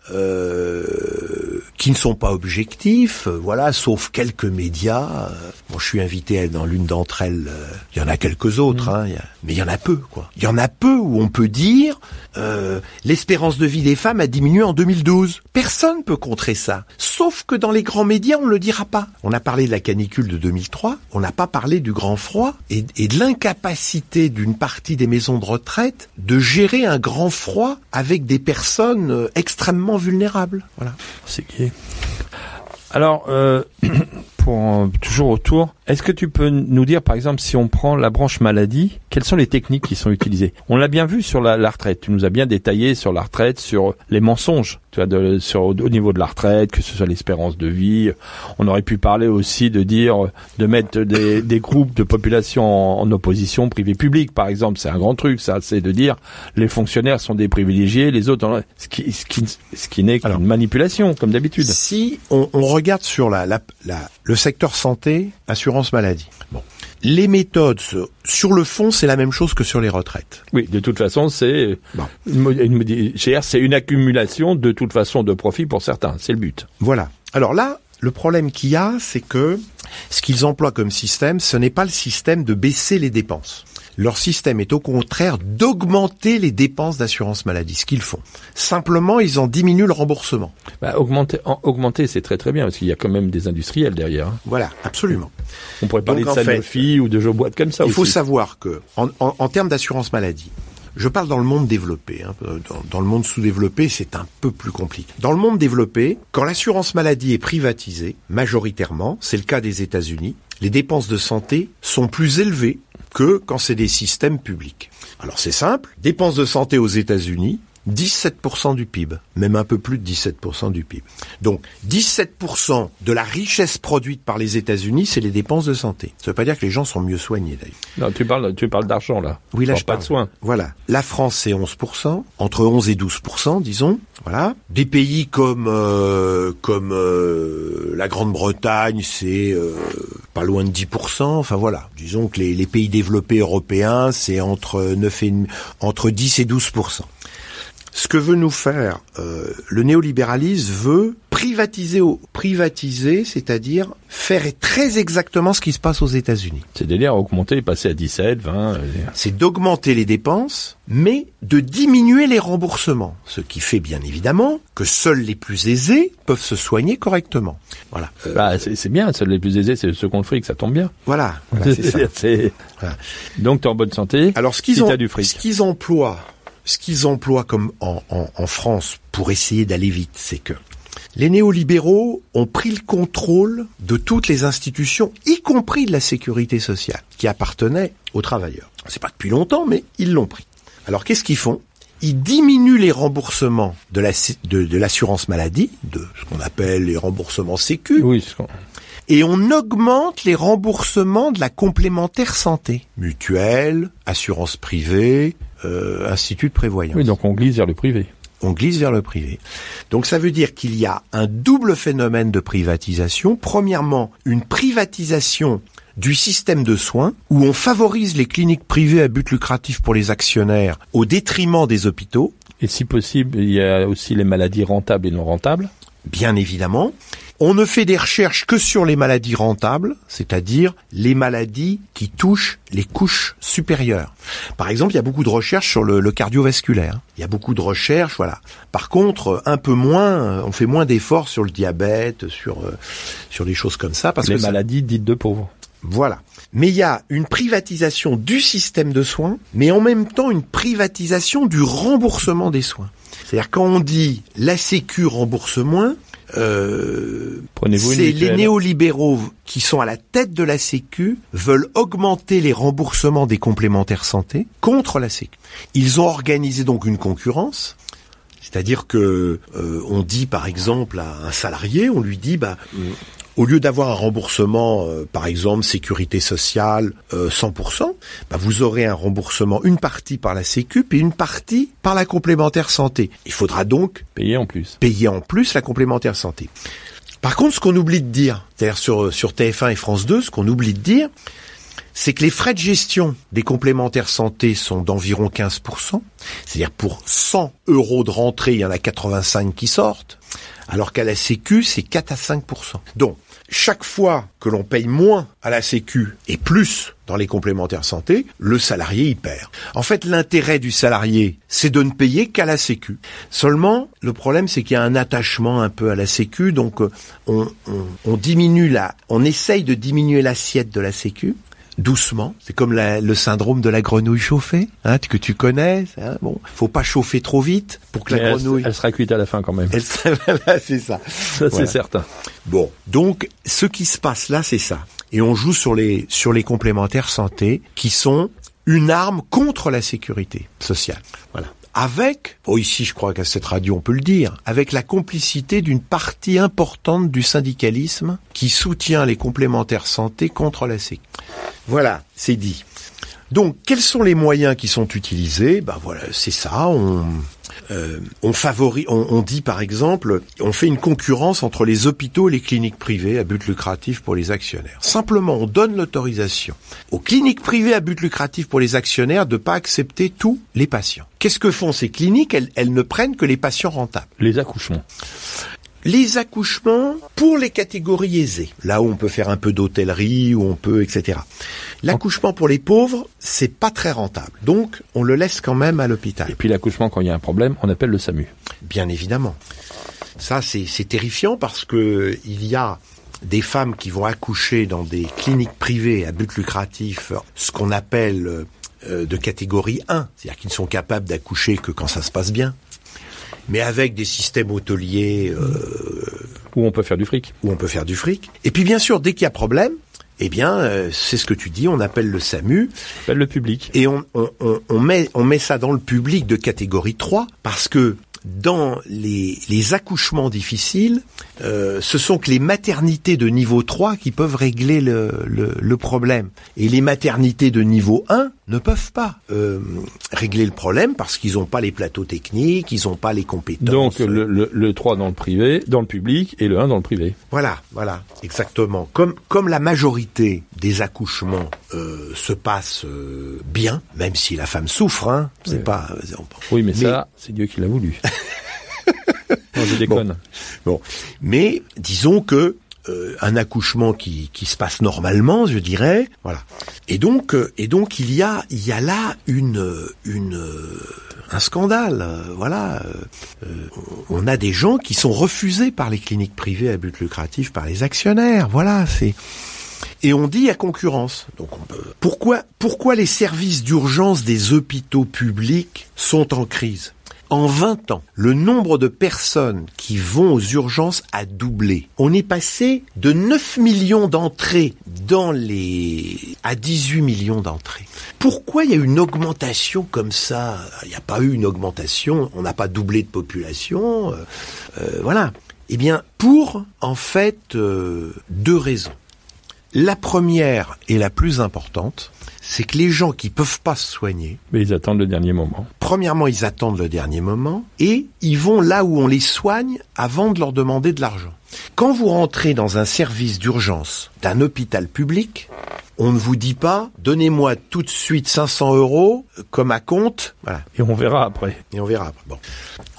qui ne sont pas objectifs, voilà, sauf quelques médias. Bon, je suis invité dans l'une d'entre elles. euh, Il y en a quelques autres, hein, y a- mais il y en a peu, quoi. Il y en a peu où on peut dire euh, l'espérance de vie des femmes a diminué en 2012. Personne peut contrer ça, sauf que dans les grands médias, on ne le dira pas. On a parlé de la canicule de 2003, on n'a pas parlé du grand froid et, et de l'incapacité d'une partie des maisons de retraite de gérer un grand froid avec des personnes euh, extrêmement vulnérables. Voilà. C'est qui? Alors, euh, (clears throat) euh, toujours autour, est-ce que tu peux nous dire, par exemple, si on prend la branche maladie, quelles sont les techniques qui sont utilisées? On l'a bien vu sur la, la retraite. Tu nous as bien détaillé sur la retraite, sur les mensonges, tu vois, de, sur au, au niveau de la retraite, que ce soit l'espérance de vie. On aurait pu parler aussi de dire, de mettre des, (laughs) des groupes de population en, en opposition privé-public, par exemple. C'est un grand truc, ça. C'est de dire les fonctionnaires sont des privilégiés, les autres, en- ce qui, ce qui, ce qui n'est qu'une manipulation, comme d'habitude. Si on, on regarde sur la, la, la- le secteur santé, assurance maladie. Bon. Les méthodes, sur le fond, c'est la même chose que sur les retraites. Oui, de toute façon, c'est une, c'est accumulation de toute façon de profit pour certains. C'est le but. Voilà. Alors là, le problème qu'il y a, c'est que ce qu'ils emploient comme système, ce n'est pas le système de baisser les dépenses. Leur système est au contraire d'augmenter les dépenses d'assurance maladie, ce qu'ils font. Simplement, ils en diminuent le remboursement. Bah, augmenter, en- augmenter, c'est très très bien parce qu'il y a quand même des industriels derrière. hein. Voilà, absolument. On pourrait parler Donc, de fait, Sanofi ou de jeux boîtes comme ça Il faut savoir que, en, en- en termes d'assurance maladie, je parle dans le monde développé. hein, dans, dans le monde sous-développé, c'est un peu plus compliqué. Dans le monde développé, quand l'assurance maladie est privatisée, majoritairement, c'est le cas des États-Unis, les dépenses de santé sont plus élevées que quand c'est des systèmes publics. Alors c'est simple, dépenses de santé aux États-Unis, 17% du PIB, même un peu plus de 17% du PIB. Donc 17% de la richesse produite par les États-Unis, c'est les dépenses de santé. Ça veut pas dire que les gens sont mieux soignés d'ailleurs. Non, tu parles, tu parles d'argent là. Oui, là, je parle. pas de soins. Voilà. La France, c'est 11%, entre 11 et 12%, disons. Voilà. Des pays comme euh, comme euh, la Grande-Bretagne, c'est euh, pas loin de 10%. Enfin voilà. Disons que les, les pays développés européens, c'est entre 9 et entre 10 et 12%. Ce que veut nous faire euh, le néolibéralisme veut privatiser, au- privatiser, c'est-à-dire faire très exactement ce qui se passe aux États-Unis. C'est délire, augmenter, passer à 17, 20. euh, C'est d'augmenter les dépenses, mais de diminuer les remboursements. Ce qui fait bien évidemment que seuls les plus aisés peuvent se soigner correctement. Voilà. Euh, Bah, c'est bien, ceux les plus aisés, c'est ceux le fric, ça tombe bien. voilà. Voilà, c'est ça. (laughs) C'est- Voilà. Donc t'es en bonne santé. Alors ce qu'ils si ont, t'as du fric. ce qu'ils emploient, ce qu'ils emploient comme en, en, en France pour essayer d'aller vite, c'est que les néolibéraux ont pris le contrôle de toutes les institutions, y compris de la sécurité sociale, qui appartenaient aux travailleurs. C'est pas depuis longtemps, mais ils l'ont pris. Alors qu'est-ce qu'ils font? Ils diminuent les remboursements de la de, de l'assurance maladie, de ce qu'on appelle les remboursements sécu, Oui, c'est ce qu'on- et on augmente les remboursements de la complémentaire santé. Mutuelle, assurance privée, euh, institut de prévoyance. oui, donc on glisse vers le privé. On glisse vers le privé. Donc ça veut dire qu'il y a un double phénomène de privatisation. Premièrement, une privatisation du système de soins, où on favorise les cliniques privées à but lucratif pour les actionnaires au détriment des hôpitaux, Et si possible, il y a aussi les maladies rentables et non rentables. Bien évidemment. On ne fait des recherches que sur les maladies rentables, c'est-à-dire les maladies qui touchent les couches supérieures. Par exemple, il y a beaucoup de recherches sur le, le cardiovasculaire. Il y a beaucoup de recherches, voilà. Par contre, un peu moins, euh, on fait moins d'efforts sur le diabète, sur euh, sur des choses comme ça, parce les que maladies dites de pauvres. voilà. Mais il y a une privatisation du système de soins, mais en même temps une privatisation du remboursement des soins. C'est-à-dire quand on dit la Sécu rembourse moins, euh, c'est les néolibéraux qui sont à la tête de la Sécu veulent augmenter les remboursements des complémentaires santé contre la Sécu. Ils ont organisé donc une concurrence. C'est-à-dire que euh, on dit par exemple à un salarié, on lui dit bah au lieu d'avoir un remboursement, euh, par exemple sécurité sociale euh, 100%, bah, vous aurez un remboursement une partie par la Sécu et une partie par la complémentaire santé. Il faudra donc Payés en plus. payer en plus la complémentaire santé. Par contre, ce qu'on oublie de dire, c'est-à-dire sur, sur TF1 et France 2, ce qu'on oublie de dire, c'est que les frais de gestion des complémentaires santé sont d'environ 15%. C'est-à-dire pour 100 euros de rentrée, il y en a 85 qui sortent, alors qu'à la Sécu, c'est 4 à 5%. Donc, chaque fois que l'on paye moins à la Sécu et plus dans les complémentaires santé, le salarié y perd. En fait, l'intérêt du salarié, c'est de ne payer qu'à la Sécu. Seulement, le problème, c'est qu'il y a un attachement un peu à la Sécu, donc euh, on, on, on diminue la, on essaye de diminuer l'assiette de la Sécu doucement. C'est comme la- le syndrome de la grenouille chauffée, hein, que tu connais. Hein, bon, faut pas chauffer trop vite pour que Mais la elle, grenouille. elle sera cuite à la fin quand même. Elle, (laughs) c'est ça. Ça, Voilà. c'est certain. Bon, donc ce qui se passe là, c'est ça. Et on joue sur les sur les complémentaires santé qui sont une arme contre la sécurité sociale. Voilà. Avec, oh ici je crois qu'à cette radio on peut le dire, avec la complicité d'une partie importante du syndicalisme qui soutient les complémentaires santé contre la sécurité. Voilà, c'est dit. Donc, quels sont les moyens qui sont utilisés? Ben voilà, c'est ça. On, euh, on favorise, on, dit par exemple, on fait une concurrence entre les hôpitaux et les cliniques privées à but lucratif pour les actionnaires. Simplement, on donne l'autorisation aux cliniques privées à but lucratif pour les actionnaires de pas accepter tous les patients. Qu'est-ce que font ces cliniques? Elles, elles ne prennent que les patients rentables. Les accouchements. Les accouchements pour les catégories aisées, là où on peut faire un peu d'hôtellerie, où on peut, etc. L'accouchement pour les pauvres, c'est pas très rentable. Donc, on le laisse quand même à l'hôpital. Et puis l'accouchement, quand il y a un problème, on appelle le SAMU. Bien évidemment. Ça, c'est terrifiant parce que il y a des femmes qui vont accoucher dans des cliniques privées à but lucratif, ce qu'on appelle euh, de catégorie 1, c'est-à-dire qu'ils ne sont capables d'accoucher que quand ça se passe bien, mais avec des systèmes hôteliers euh, Où on peut faire du fric. où on peut faire du fric. Et puis bien sûr, dès qu'il y a problème, eh bien, euh, c'est ce que tu dis, on appelle le SAMU On appelle le public. et on, on, on, on met, on met ça dans le public de catégorie 3 parce que dans les, les accouchements difficiles, euh, ce sont que les maternités de niveau 3 qui peuvent régler le, le, le problème. Et les maternités de niveau 1 ne peuvent pas euh, régler le problème parce qu'ils n'ont pas les plateaux techniques, ils n'ont pas les compétences. Donc le, le, le 3 dans le privé, dans le public, et le 1 dans le privé. Voilà, voilà, exactement. Comme comme la majorité des accouchements euh, se passent euh, bien, même si la femme souffre, hein, c'est Oui. pas. Oui, mais, Mais- ça, c'est Dieu qui l'a voulu. (laughs) non, je déconne. Bon, mais disons que euh, un accouchement qui, qui se passe normalement, je dirais, voilà. Et donc, euh, et donc il y a, il y a là une, une, euh, un scandale, euh, voilà. Euh, on a des gens qui sont refusés par les cliniques privées à but lucratif, par les actionnaires, voilà. C'est et on dit à concurrence. Donc pourquoi, pourquoi les services d'urgence des hôpitaux publics sont en crise? En 20 ans, le nombre de personnes qui vont aux urgences a doublé. On est passé de 9 millions d'entrées dans les à 18 millions d'entrées. Pourquoi il y a une augmentation comme ça? Il n'y a pas eu une augmentation, on n'a pas doublé de population, euh, euh, voilà. Eh bien, pour en fait euh, deux raisons. La première et la plus importante, c'est que les gens qui peuvent pas se soigner, Mais ils attendent le dernier moment. premièrement, ils attendent le dernier moment et ils vont là où on les soigne avant de leur demander de l'argent. Quand vous rentrez dans un service d'urgence d'un hôpital public, on ne vous dit pas donnez-moi tout de suite 500 euros comme à compte, voilà, Et on verra après. et on verra. après. Bon,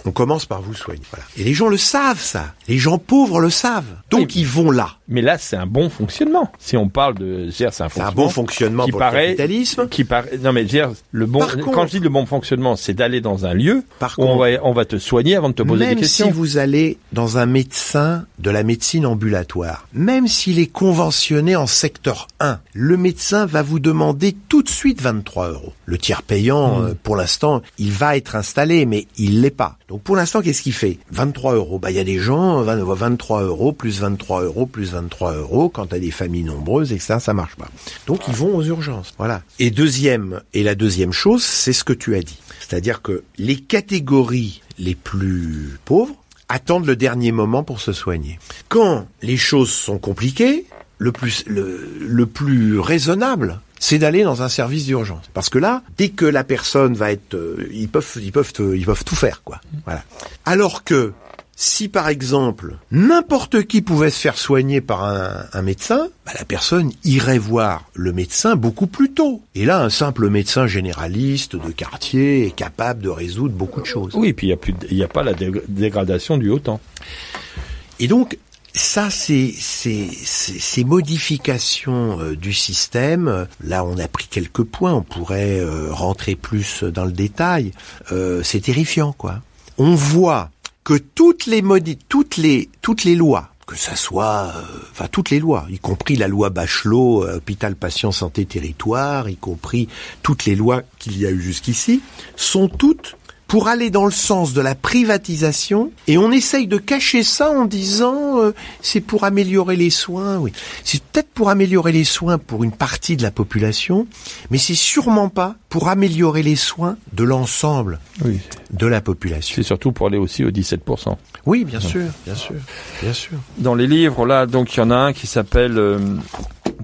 on commence par vous soigner. Voilà. Et les gens le savent ça. Les gens pauvres le savent. Donc Oui. ils vont là. Mais là, c'est un bon fonctionnement. Si on parle de, c'est un un bon fonctionnement qui pour paraît- le capitalisme. qui paraît, non mais le bon, quand je dis le bon fonctionnement, c'est d'aller dans un lieu Par où on contre- va, on va te soigner avant de te poser Même des questions. si vous allez dans un médecin de la médecine ambulatoire, même s'il est conventionné en secteur 1, le médecin va vous demander tout de suite 23 euros. Le tiers payant, Hmm. euh, pour l'instant, il va être installé, mais il l'est pas. Donc pour l'instant, qu'est-ce qu'il fait? 23 euros. Bah il y a des gens, 20 23 euros, plus 23 euros, plus 23 euros. Quand t'as des familles nombreuses et que ça, ça marche pas. Donc ils vont aux urgences. Voilà. Et deuxième, et la deuxième chose, c'est ce que tu as dit. C'est-à-dire que les catégories les plus pauvres attendent le dernier moment pour se soigner. Quand les choses sont compliquées, le plus, le, le plus raisonnable, c'est d'aller dans un service d'urgence. Parce que là, dès que la personne va être, euh, ils peuvent, ils peuvent, te- ils peuvent tout faire, quoi. Voilà. Alors que si par exemple n'importe qui pouvait se faire soigner par un, un médecin, bah, la personne irait voir le médecin beaucoup plus tôt. Et là, un simple médecin généraliste de quartier est capable de résoudre beaucoup de choses. Oui, puis il y a plus, y a pas la dé- dégradation du haut temps. Et donc, ça, c'est ces modifications euh, du système. Là, on a pris quelques points. On pourrait euh, rentrer plus dans le détail. Euh, c'est terrifiant, quoi. On voit que toutes les modi toutes les toutes les lois, que ça soit, euh, enfin toutes les lois, y compris la loi Bachelot, euh, hôpital patient santé territoire, y compris toutes les lois qu'il y a eu jusqu'ici, sont toutes pour aller dans le sens de la privatisation et on essaye de cacher ça en disant euh, c'est pour améliorer les soins. Oui, c'est peut-être pour améliorer les soins pour une partie de la population, mais c'est sûrement pas pour améliorer les soins de l'ensemble Oui. de la population. C'est surtout pour aller aussi aux 17%. Oui, bien sûr, bien sûr, bien sûr. Dans les livres, là, donc il y en a un qui s'appelle euh,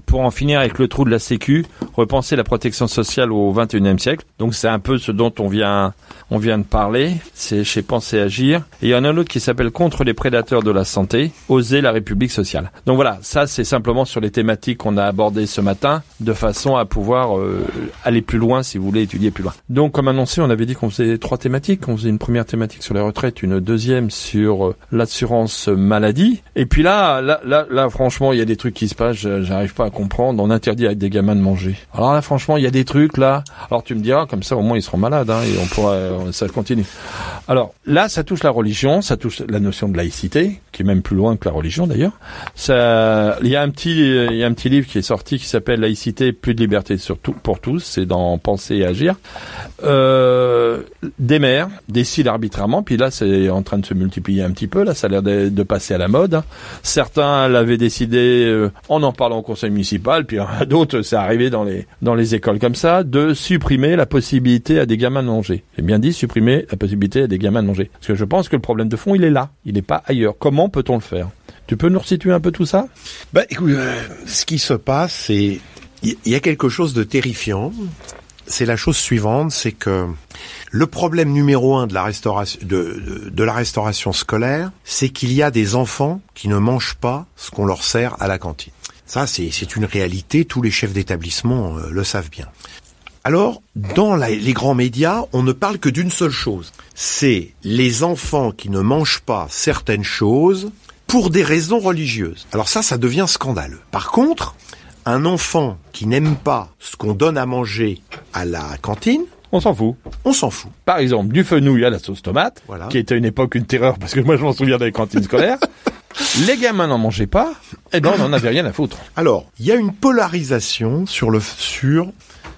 Pour en finir avec le trou de la Sécu, repenser la protection sociale au 21e siècle. Donc c'est un peu ce dont on vient on vient de parler, c'est chez Penser Agir. Et il y en a un autre qui s'appelle Contre les prédateurs de la santé, oser la République sociale. Donc voilà, ça c'est simplement sur les thématiques qu'on a abordées ce matin, de façon à pouvoir euh, aller plus loin si vous voulez étudier plus loin. Donc comme annoncé, on avait dit qu'on faisait trois thématiques. On faisait une première thématique sur les retraites, une deuxième sur euh, l'assurance maladie. Et puis là, là, là, là, franchement, il y a des trucs qui se passent, j'arrive pas à comprendre. On interdit avec des gamins de manger. Alors là, franchement, il y a des trucs là. Alors tu me diras, comme ça au moins ils seront malades hein, et on pourra, euh, ça continue. Alors là, ça touche la religion, ça touche la notion de laïcité, qui est même plus loin que la religion d'ailleurs. Il y a un petit, il y a un petit livre qui est sorti qui s'appelle Laïcité, plus de liberté sur tout, pour tous. C'est dans Penser et agir. Euh, des maires décident arbitrairement, puis là c'est en train de se multiplier un petit peu. Là, ça a l'air de, de passer à la mode. hein. Certains l'avaient décidé euh, en en parlant au conseil municipal, puis d'autres c'est arrivé dans les dans les écoles comme ça de supprimer la possibilité à des gamins de manger. J'ai bien dit supprimer la possibilité à des gamins de manger, parce que je pense que le problème de fond il est là, il n'est pas ailleurs. Comment peut-on le faire? Tu peux nous resituer un peu tout ça? Bah, euh, ce qui se passe, c'est il y, a quelque chose de terrifiant. C'est la chose suivante, c'est que le problème numéro un de la restauration de la restauration scolaire, c'est qu'il y a des enfants qui ne mangent pas ce qu'on leur sert à la cantine. Ça, c'est une réalité. Tous les chefs d'établissement euh, le savent bien. Alors, dans la- les grands médias, on ne parle que d'une seule chose. C'est les enfants qui ne mangent pas certaines choses pour des raisons religieuses. Alors ça, ça devient scandaleux. Par contre, un enfant qui n'aime pas ce qu'on donne à manger à la cantine, On s'en fout. on s'en fout. Par exemple, du fenouil à la sauce tomate, Voilà. qui était à une époque une terreur parce que moi je m'en souviens des cantines scolaires. (laughs) Les gamins n'en mangeaient pas, et ben on n'en avait rien à foutre. Alors, il y a une polarisation sur le sur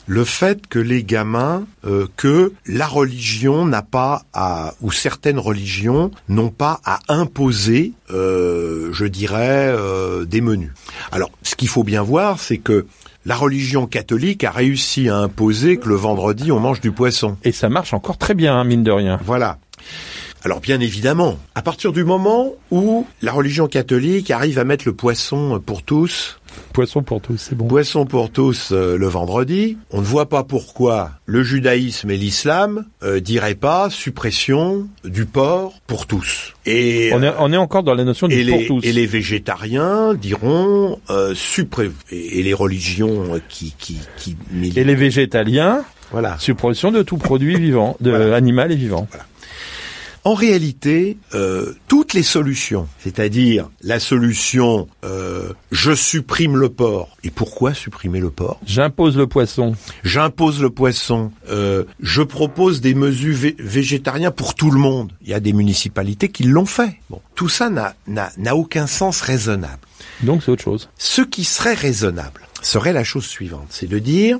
le fait que les gamins, euh, que la religion n'a pas à, ou certaines religions n'ont pas à imposer, euh, je dirais, euh, des menus. Alors, ce qu'il faut bien voir, c'est que la religion catholique a réussi à imposer que le vendredi on mange du poisson. Et ça marche encore très bien, hein, mine de rien. Voilà. Alors bien évidemment, à partir du moment où la religion catholique arrive à mettre le poisson pour tous, Poisson pour tous, c'est bon. Poisson pour tous euh, le vendredi. On ne voit pas pourquoi le judaïsme et l'islam euh, diraient pas suppression du porc pour tous. Et, On est, on est encore dans la notion du et, pour les, tous. et les végétariens diront euh, suppré- et, et les religions qui qui qui militent. Et les végétaliens, voilà. suppression de tout produit vivant, de Voilà. animal et vivant. En réalité, euh, toutes les solutions, c'est-à-dire la solution euh, je supprime le porc. Et pourquoi supprimer le porc? J'impose le poisson. J'impose le poisson. Euh, je propose des mesures vé- végétariens pour tout le monde. Il y a des municipalités qui l'ont fait. Bon, tout ça n'a n'a n'a aucun sens raisonnable. Donc c'est autre chose. Ce qui serait raisonnable serait la chose suivante, c'est de dire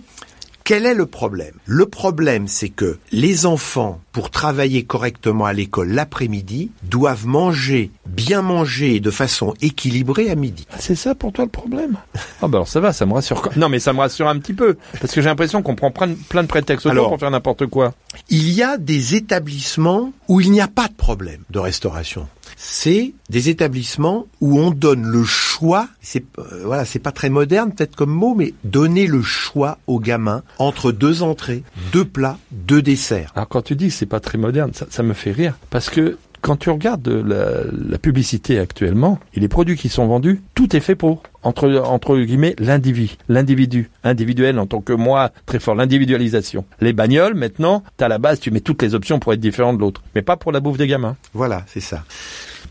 quel est le problème? Le problème, c'est que les enfants, pour travailler correctement à l'école l'après-midi, doivent manger, bien manger et de façon équilibrée à midi. Ah, C'est ça pour toi le problème? (laughs) Ah bah alors ça va, ça me rassure. quand- Non mais ça me rassure un petit peu parce que j'ai l'impression qu'on prend plein de, prétextes Alors- pour faire n'importe quoi. Il y a des établissements où il n'y a pas de problème de restauration. C'est des établissements où on donne le choix. C'est euh, voilà, c'est pas très moderne peut-être comme mot, mais donner le choix aux gamins entre deux entrées, deux plats, deux desserts. Alors quand tu dis c'est pas très moderne, ça, ça me fait rire parce que quand tu regardes la, la publicité actuellement et les produits qui sont vendus, tout est fait pour entre entre guillemets l'individu, l'individu, individuel en tant que moi, très fort l'individualisation. Les bagnoles maintenant, t'as la base, tu mets toutes les options pour être différent de l'autre, mais pas pour la bouffe des gamins. Voilà, c'est ça.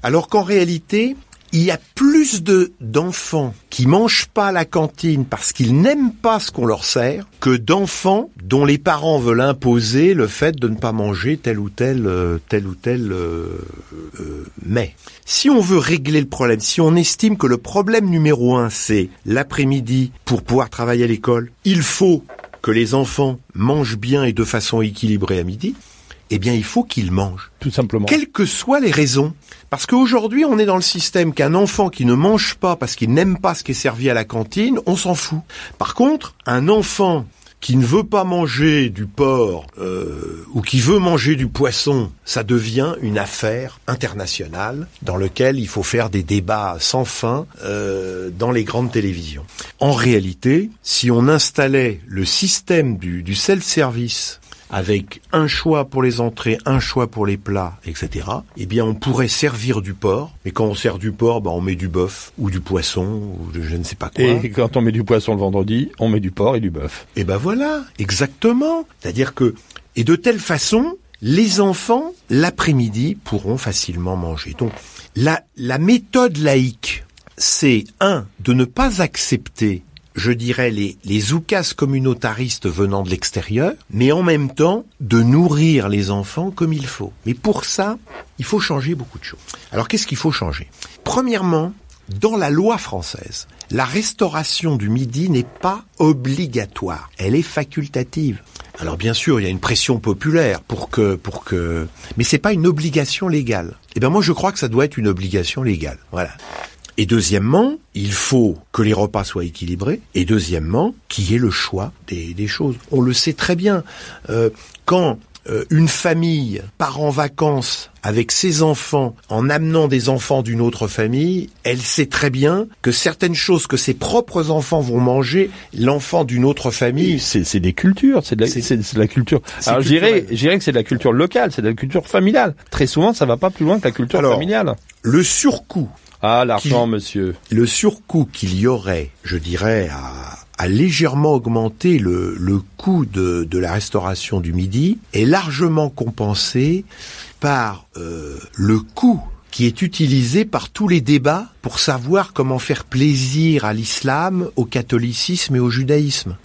Alors qu'en réalité, il y a plus de d'enfants qui mangent pas à la cantine parce qu'ils n'aiment pas ce qu'on leur sert que d'enfants dont les parents veulent imposer le fait de ne pas manger tel ou tel euh, tel ou tel euh, euh, mets. Si on veut régler le problème, si on estime que le problème numéro un c'est l'après-midi pour pouvoir travailler à l'école, il faut que les enfants mangent bien et de façon équilibrée à midi, eh bien il faut qu'ils mangent Tout simplement. quelles que soient les raisons. Parce qu'aujourd'hui, on est dans le système qu'un enfant qui ne mange pas parce qu'il n'aime pas ce qui est servi à la cantine, on s'en fout. Par contre, un enfant qui ne veut pas manger du porc euh, ou qui veut manger du poisson, ça devient une affaire internationale dans laquelle il faut faire des débats sans fin euh, dans les grandes télévisions. En réalité, si on installait le système du, du self-service avec un choix pour les entrées, un choix pour les plats, etc., eh bien, on pourrait servir du porc. Mais quand on sert du porc, bah, on met du bœuf ou du poisson ou de je ne sais pas quoi. Et quand on met du poisson le vendredi, on met du porc et du bœuf. Et ben voilà, exactement. C'est-à-dire que, et de telle façon, les enfants, l'après-midi, pourront facilement manger. Donc, la, la méthode laïque, c'est, un, de ne pas accepter je dirais, les, les oukas communautaristes venant de l'extérieur, mais en même temps de nourrir les enfants comme il faut. Mais pour ça, il faut changer beaucoup de choses. Alors qu'est-ce qu'il faut changer? Premièrement, dans la loi française, la restauration du midi n'est pas obligatoire, elle est facultative. Alors bien sûr, il y a une pression populaire pour que pour que mais c'est pas une obligation légale. Eh ben moi je crois que ça doit être une obligation légale. Voilà. Et deuxièmement, il faut que les repas soient équilibrés. Et deuxièmement, qu'il y ait le choix des, des choses. On le sait très bien. Euh, quand euh, une famille part en vacances avec ses enfants en amenant des enfants d'une autre famille, elle sait très bien que certaines choses que ses propres enfants vont manger, l'enfant d'une autre famille, C'est des cultures, c'est de de la culture. Alors j'irais que c'est de la culture locale, c'est de la culture familiale. Très souvent, ça va pas plus loin que la culture Alors, familiale. le surcoût Ah, l'argent, monsieur. le surcoût qu'il y aurait, je dirais, à, a légèrement augmenté le, le coût de, de la restauration du midi est largement compensé par euh, le coût qui est utilisé par tous les débats pour savoir comment faire plaisir à l'islam, au catholicisme et au judaïsme.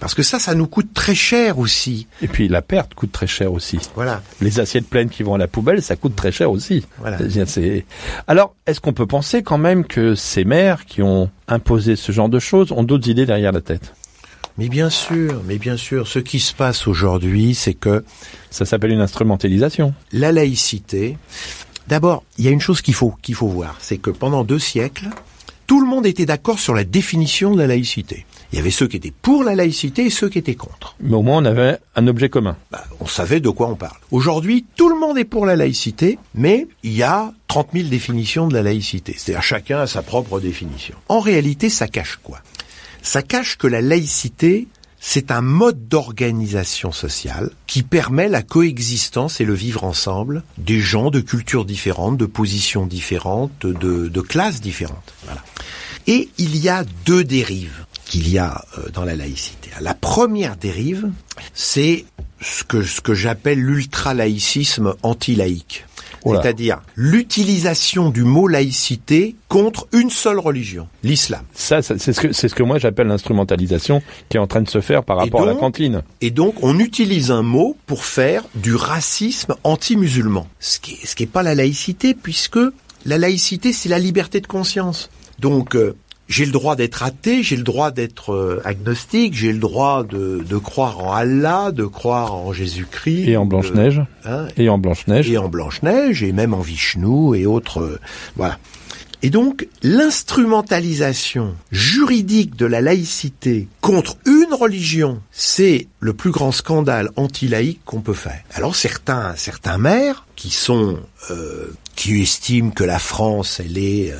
Parce que ça, ça nous coûte très cher aussi. Et puis la perte coûte très cher aussi. Voilà. Les assiettes pleines qui vont à la poubelle, ça coûte très cher aussi. Voilà. Alors, est-ce qu'on peut penser quand même que ces maires qui ont imposé ce genre de choses ont d'autres idées derrière la tête? Mais bien sûr, mais bien sûr, ce qui se passe aujourd'hui, c'est que Ça s'appelle une instrumentalisation. la laïcité. D'abord, il y a une chose qu'il faut qu'il faut voir, c'est que pendant deux siècles, tout le monde était d'accord sur la définition de la laïcité. Il y avait ceux qui étaient pour la laïcité et ceux qui étaient contre. Mais au moins, on avait un objet commun. Bah, on savait de quoi on parle. Aujourd'hui, tout le monde est pour la laïcité, mais il y a 30 000 définitions de la laïcité. C'est-à-dire chacun a sa propre définition. En réalité, ça cache quoi? Ça cache que la laïcité, c'est un mode d'organisation sociale qui permet la coexistence et le vivre ensemble des gens de cultures différentes, de positions différentes, de, de classes différentes. Voilà. Et il y a deux dérives qu'il y a euh, dans la laïcité. La première dérive, c'est ce que, ce que j'appelle l'ultra-laïcisme anti-laïque. Oh. C'est-à-dire l'utilisation du mot laïcité contre une seule religion, l'islam. Ça, ça, c'est ce que c'est ce que moi j'appelle l'instrumentalisation qui est en train de se faire par rapport à la cantine. Et donc, on utilise un mot pour faire du racisme anti-musulman. Ce qui, ce qui est pas la laïcité, puisque la laïcité, c'est la liberté de conscience. Donc, euh, j'ai le droit d'être athée, j'ai le droit d'être euh, agnostique, j'ai le droit de, de croire en Allah, de croire en Jésus-Christ. Et en Blanche-Neige. hein, Et en Blanche-Neige. et en Blanche-Neige, et même en Vishnu et autres. euh, voilà. Et donc, l'instrumentalisation juridique de la laïcité contre une religion, c'est le plus grand scandale anti-laïque qu'on peut faire. Alors certains, certains maires qui sont, euh, qui estiment que la France, elle est euh,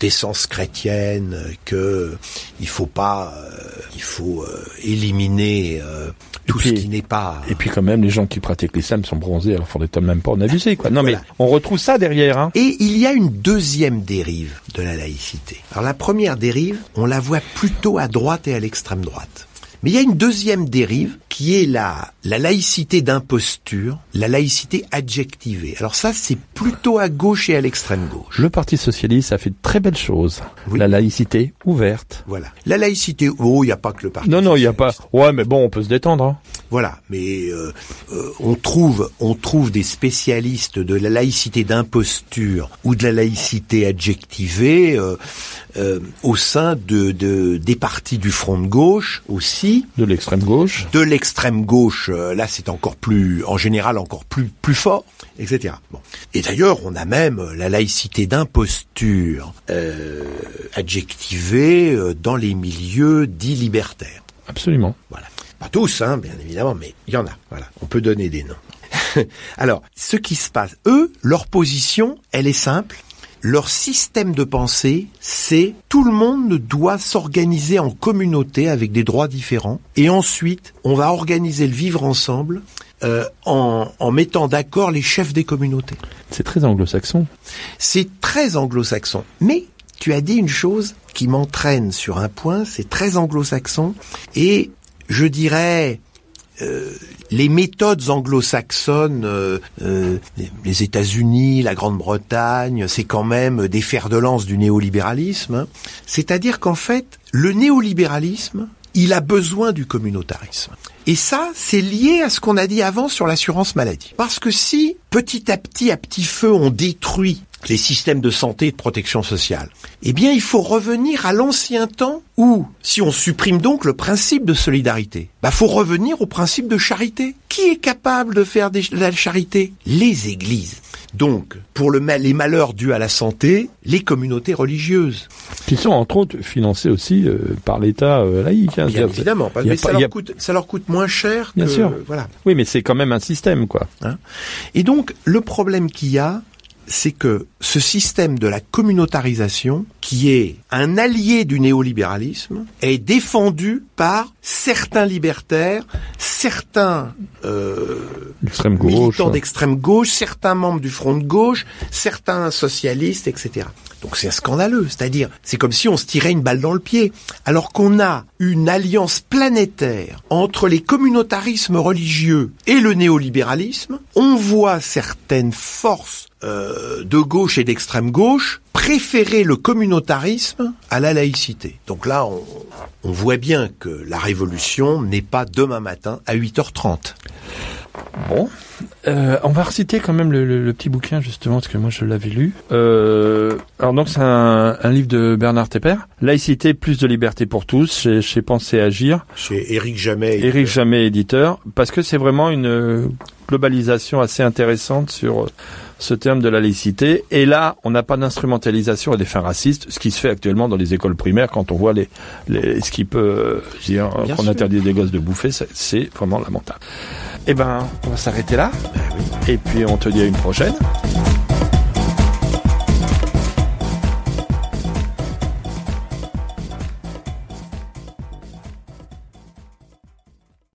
d'essence chrétienne, que il faut pas, euh, il faut euh, éliminer euh, tout puis- ce qui n'est pas. Et puis quand même, les gens qui pratiquent l'islam sont bronzés, alors faudrait même pas en abuser, quoi. Non Voilà. mais on retrouve ça derrière, hein. Et il y a une deuxième dérive de la laïcité. Alors la première dérive, on la voit plutôt à droite et à l'extrême droite. Mais il y a une deuxième dérive qui est la, la laïcité d'imposture, la laïcité adjectivée. Alors ça, c'est plutôt à gauche et à l'extrême gauche. Le Parti socialiste a fait de très belles choses. Oui. La laïcité ouverte. Voilà. La laïcité, oh, il n'y a pas que le parti. Non, non, il y a pas. Ouais, mais bon, on peut se détendre. Hein. Voilà, mais euh, euh, on trouve on trouve des spécialistes de la laïcité d'imposture ou de la laïcité adjectivée euh, euh, au sein de, de des partis du front de gauche aussi, De l'extrême gauche. de l'extrême gauche. euh, là, c'est encore plus, en général, encore plus plus fort, etc. Bon. Et d'ailleurs, on a même euh, la laïcité d'imposture euh, adjectivée dans les milieux dits libertaires. Absolument. Voilà. Pas tous, hein, bien évidemment, mais il y en a. Voilà. On peut donner des noms. (laughs) Alors, ce qui se passe, eux, leur position, elle est simple. Leur système de pensée, c'est tout le monde doit s'organiser en communauté avec des droits différents. Et ensuite, on va organiser le vivre ensemble euh, en, en mettant d'accord les chefs des communautés. C'est très anglo-saxon. C'est très anglo-saxon. Mais tu as dit une chose qui m'entraîne sur un point, c'est très anglo-saxon. Et je dirais, euh, les méthodes anglo-saxonnes, euh, euh, les États-Unis, la Grande-Bretagne, c'est quand même des fers de lance du néolibéralisme. hein. C'est-à-dire qu'en fait, le néolibéralisme, il a besoin du communautarisme. Et ça, c'est lié à ce qu'on a dit avant sur l'assurance maladie. Parce que si, petit à petit, à petit feu, on détruit les systèmes de santé et de protection sociale, eh bien, il faut revenir à l'ancien temps où, si on supprime donc le principe de solidarité, bah, faut revenir au principe de charité. Qui est capable de faire de la charité? Les églises. Donc, pour le mal- les malheurs dus à la santé, les communautés religieuses. Qui sont entre autres financés aussi euh, par l'État euh, laïque. hein. Bien évidemment, parce pas- ça, a- leur coûte, ça leur coûte moins cher Bien que... sûr. Voilà. Oui, mais c'est quand même un système, quoi. Hein. Et donc, le problème qu'il y a, c'est que ce système de la communautarisation, qui est un allié du néolibéralisme, est défendu par certains libertaires, certains euh, militants d'extrême gauche, certains membres du front de gauche, certains socialistes, etc. Donc c'est scandaleux, c'est-à-dire c'est comme si on se tirait une balle dans le pied, alors qu'on a une alliance planétaire entre les communautarismes religieux et le néolibéralisme. On voit certaines forces euh, de gauche et d'extrême gauche préférer le communautarisme à la laïcité. Donc là, on, on voit bien que la révolution n'est pas demain matin à 8h30. Bon, euh, on va reciter quand même le, le- le petit bouquin justement parce que moi je l'avais lu. Euh, alors donc c'est un, un livre de Bernard Tepper, Laïcité plus de liberté pour tous chez, chez Penser Agir, Chez Éric Jamet. Éric Jamet éditeur, parce que c'est vraiment une globalisation assez intéressante sur ce terme de la laïcité. Et là, on n'a pas d'instrumentalisation à des fins racistes, ce qui se fait actuellement dans les écoles primaires quand on voit les, les ce qui peut euh, dire qu'on interdit des gosses de bouffer, c'est- c'est vraiment lamentable. Eh ben, on va s'arrêter là. Et puis on te dit à une prochaine.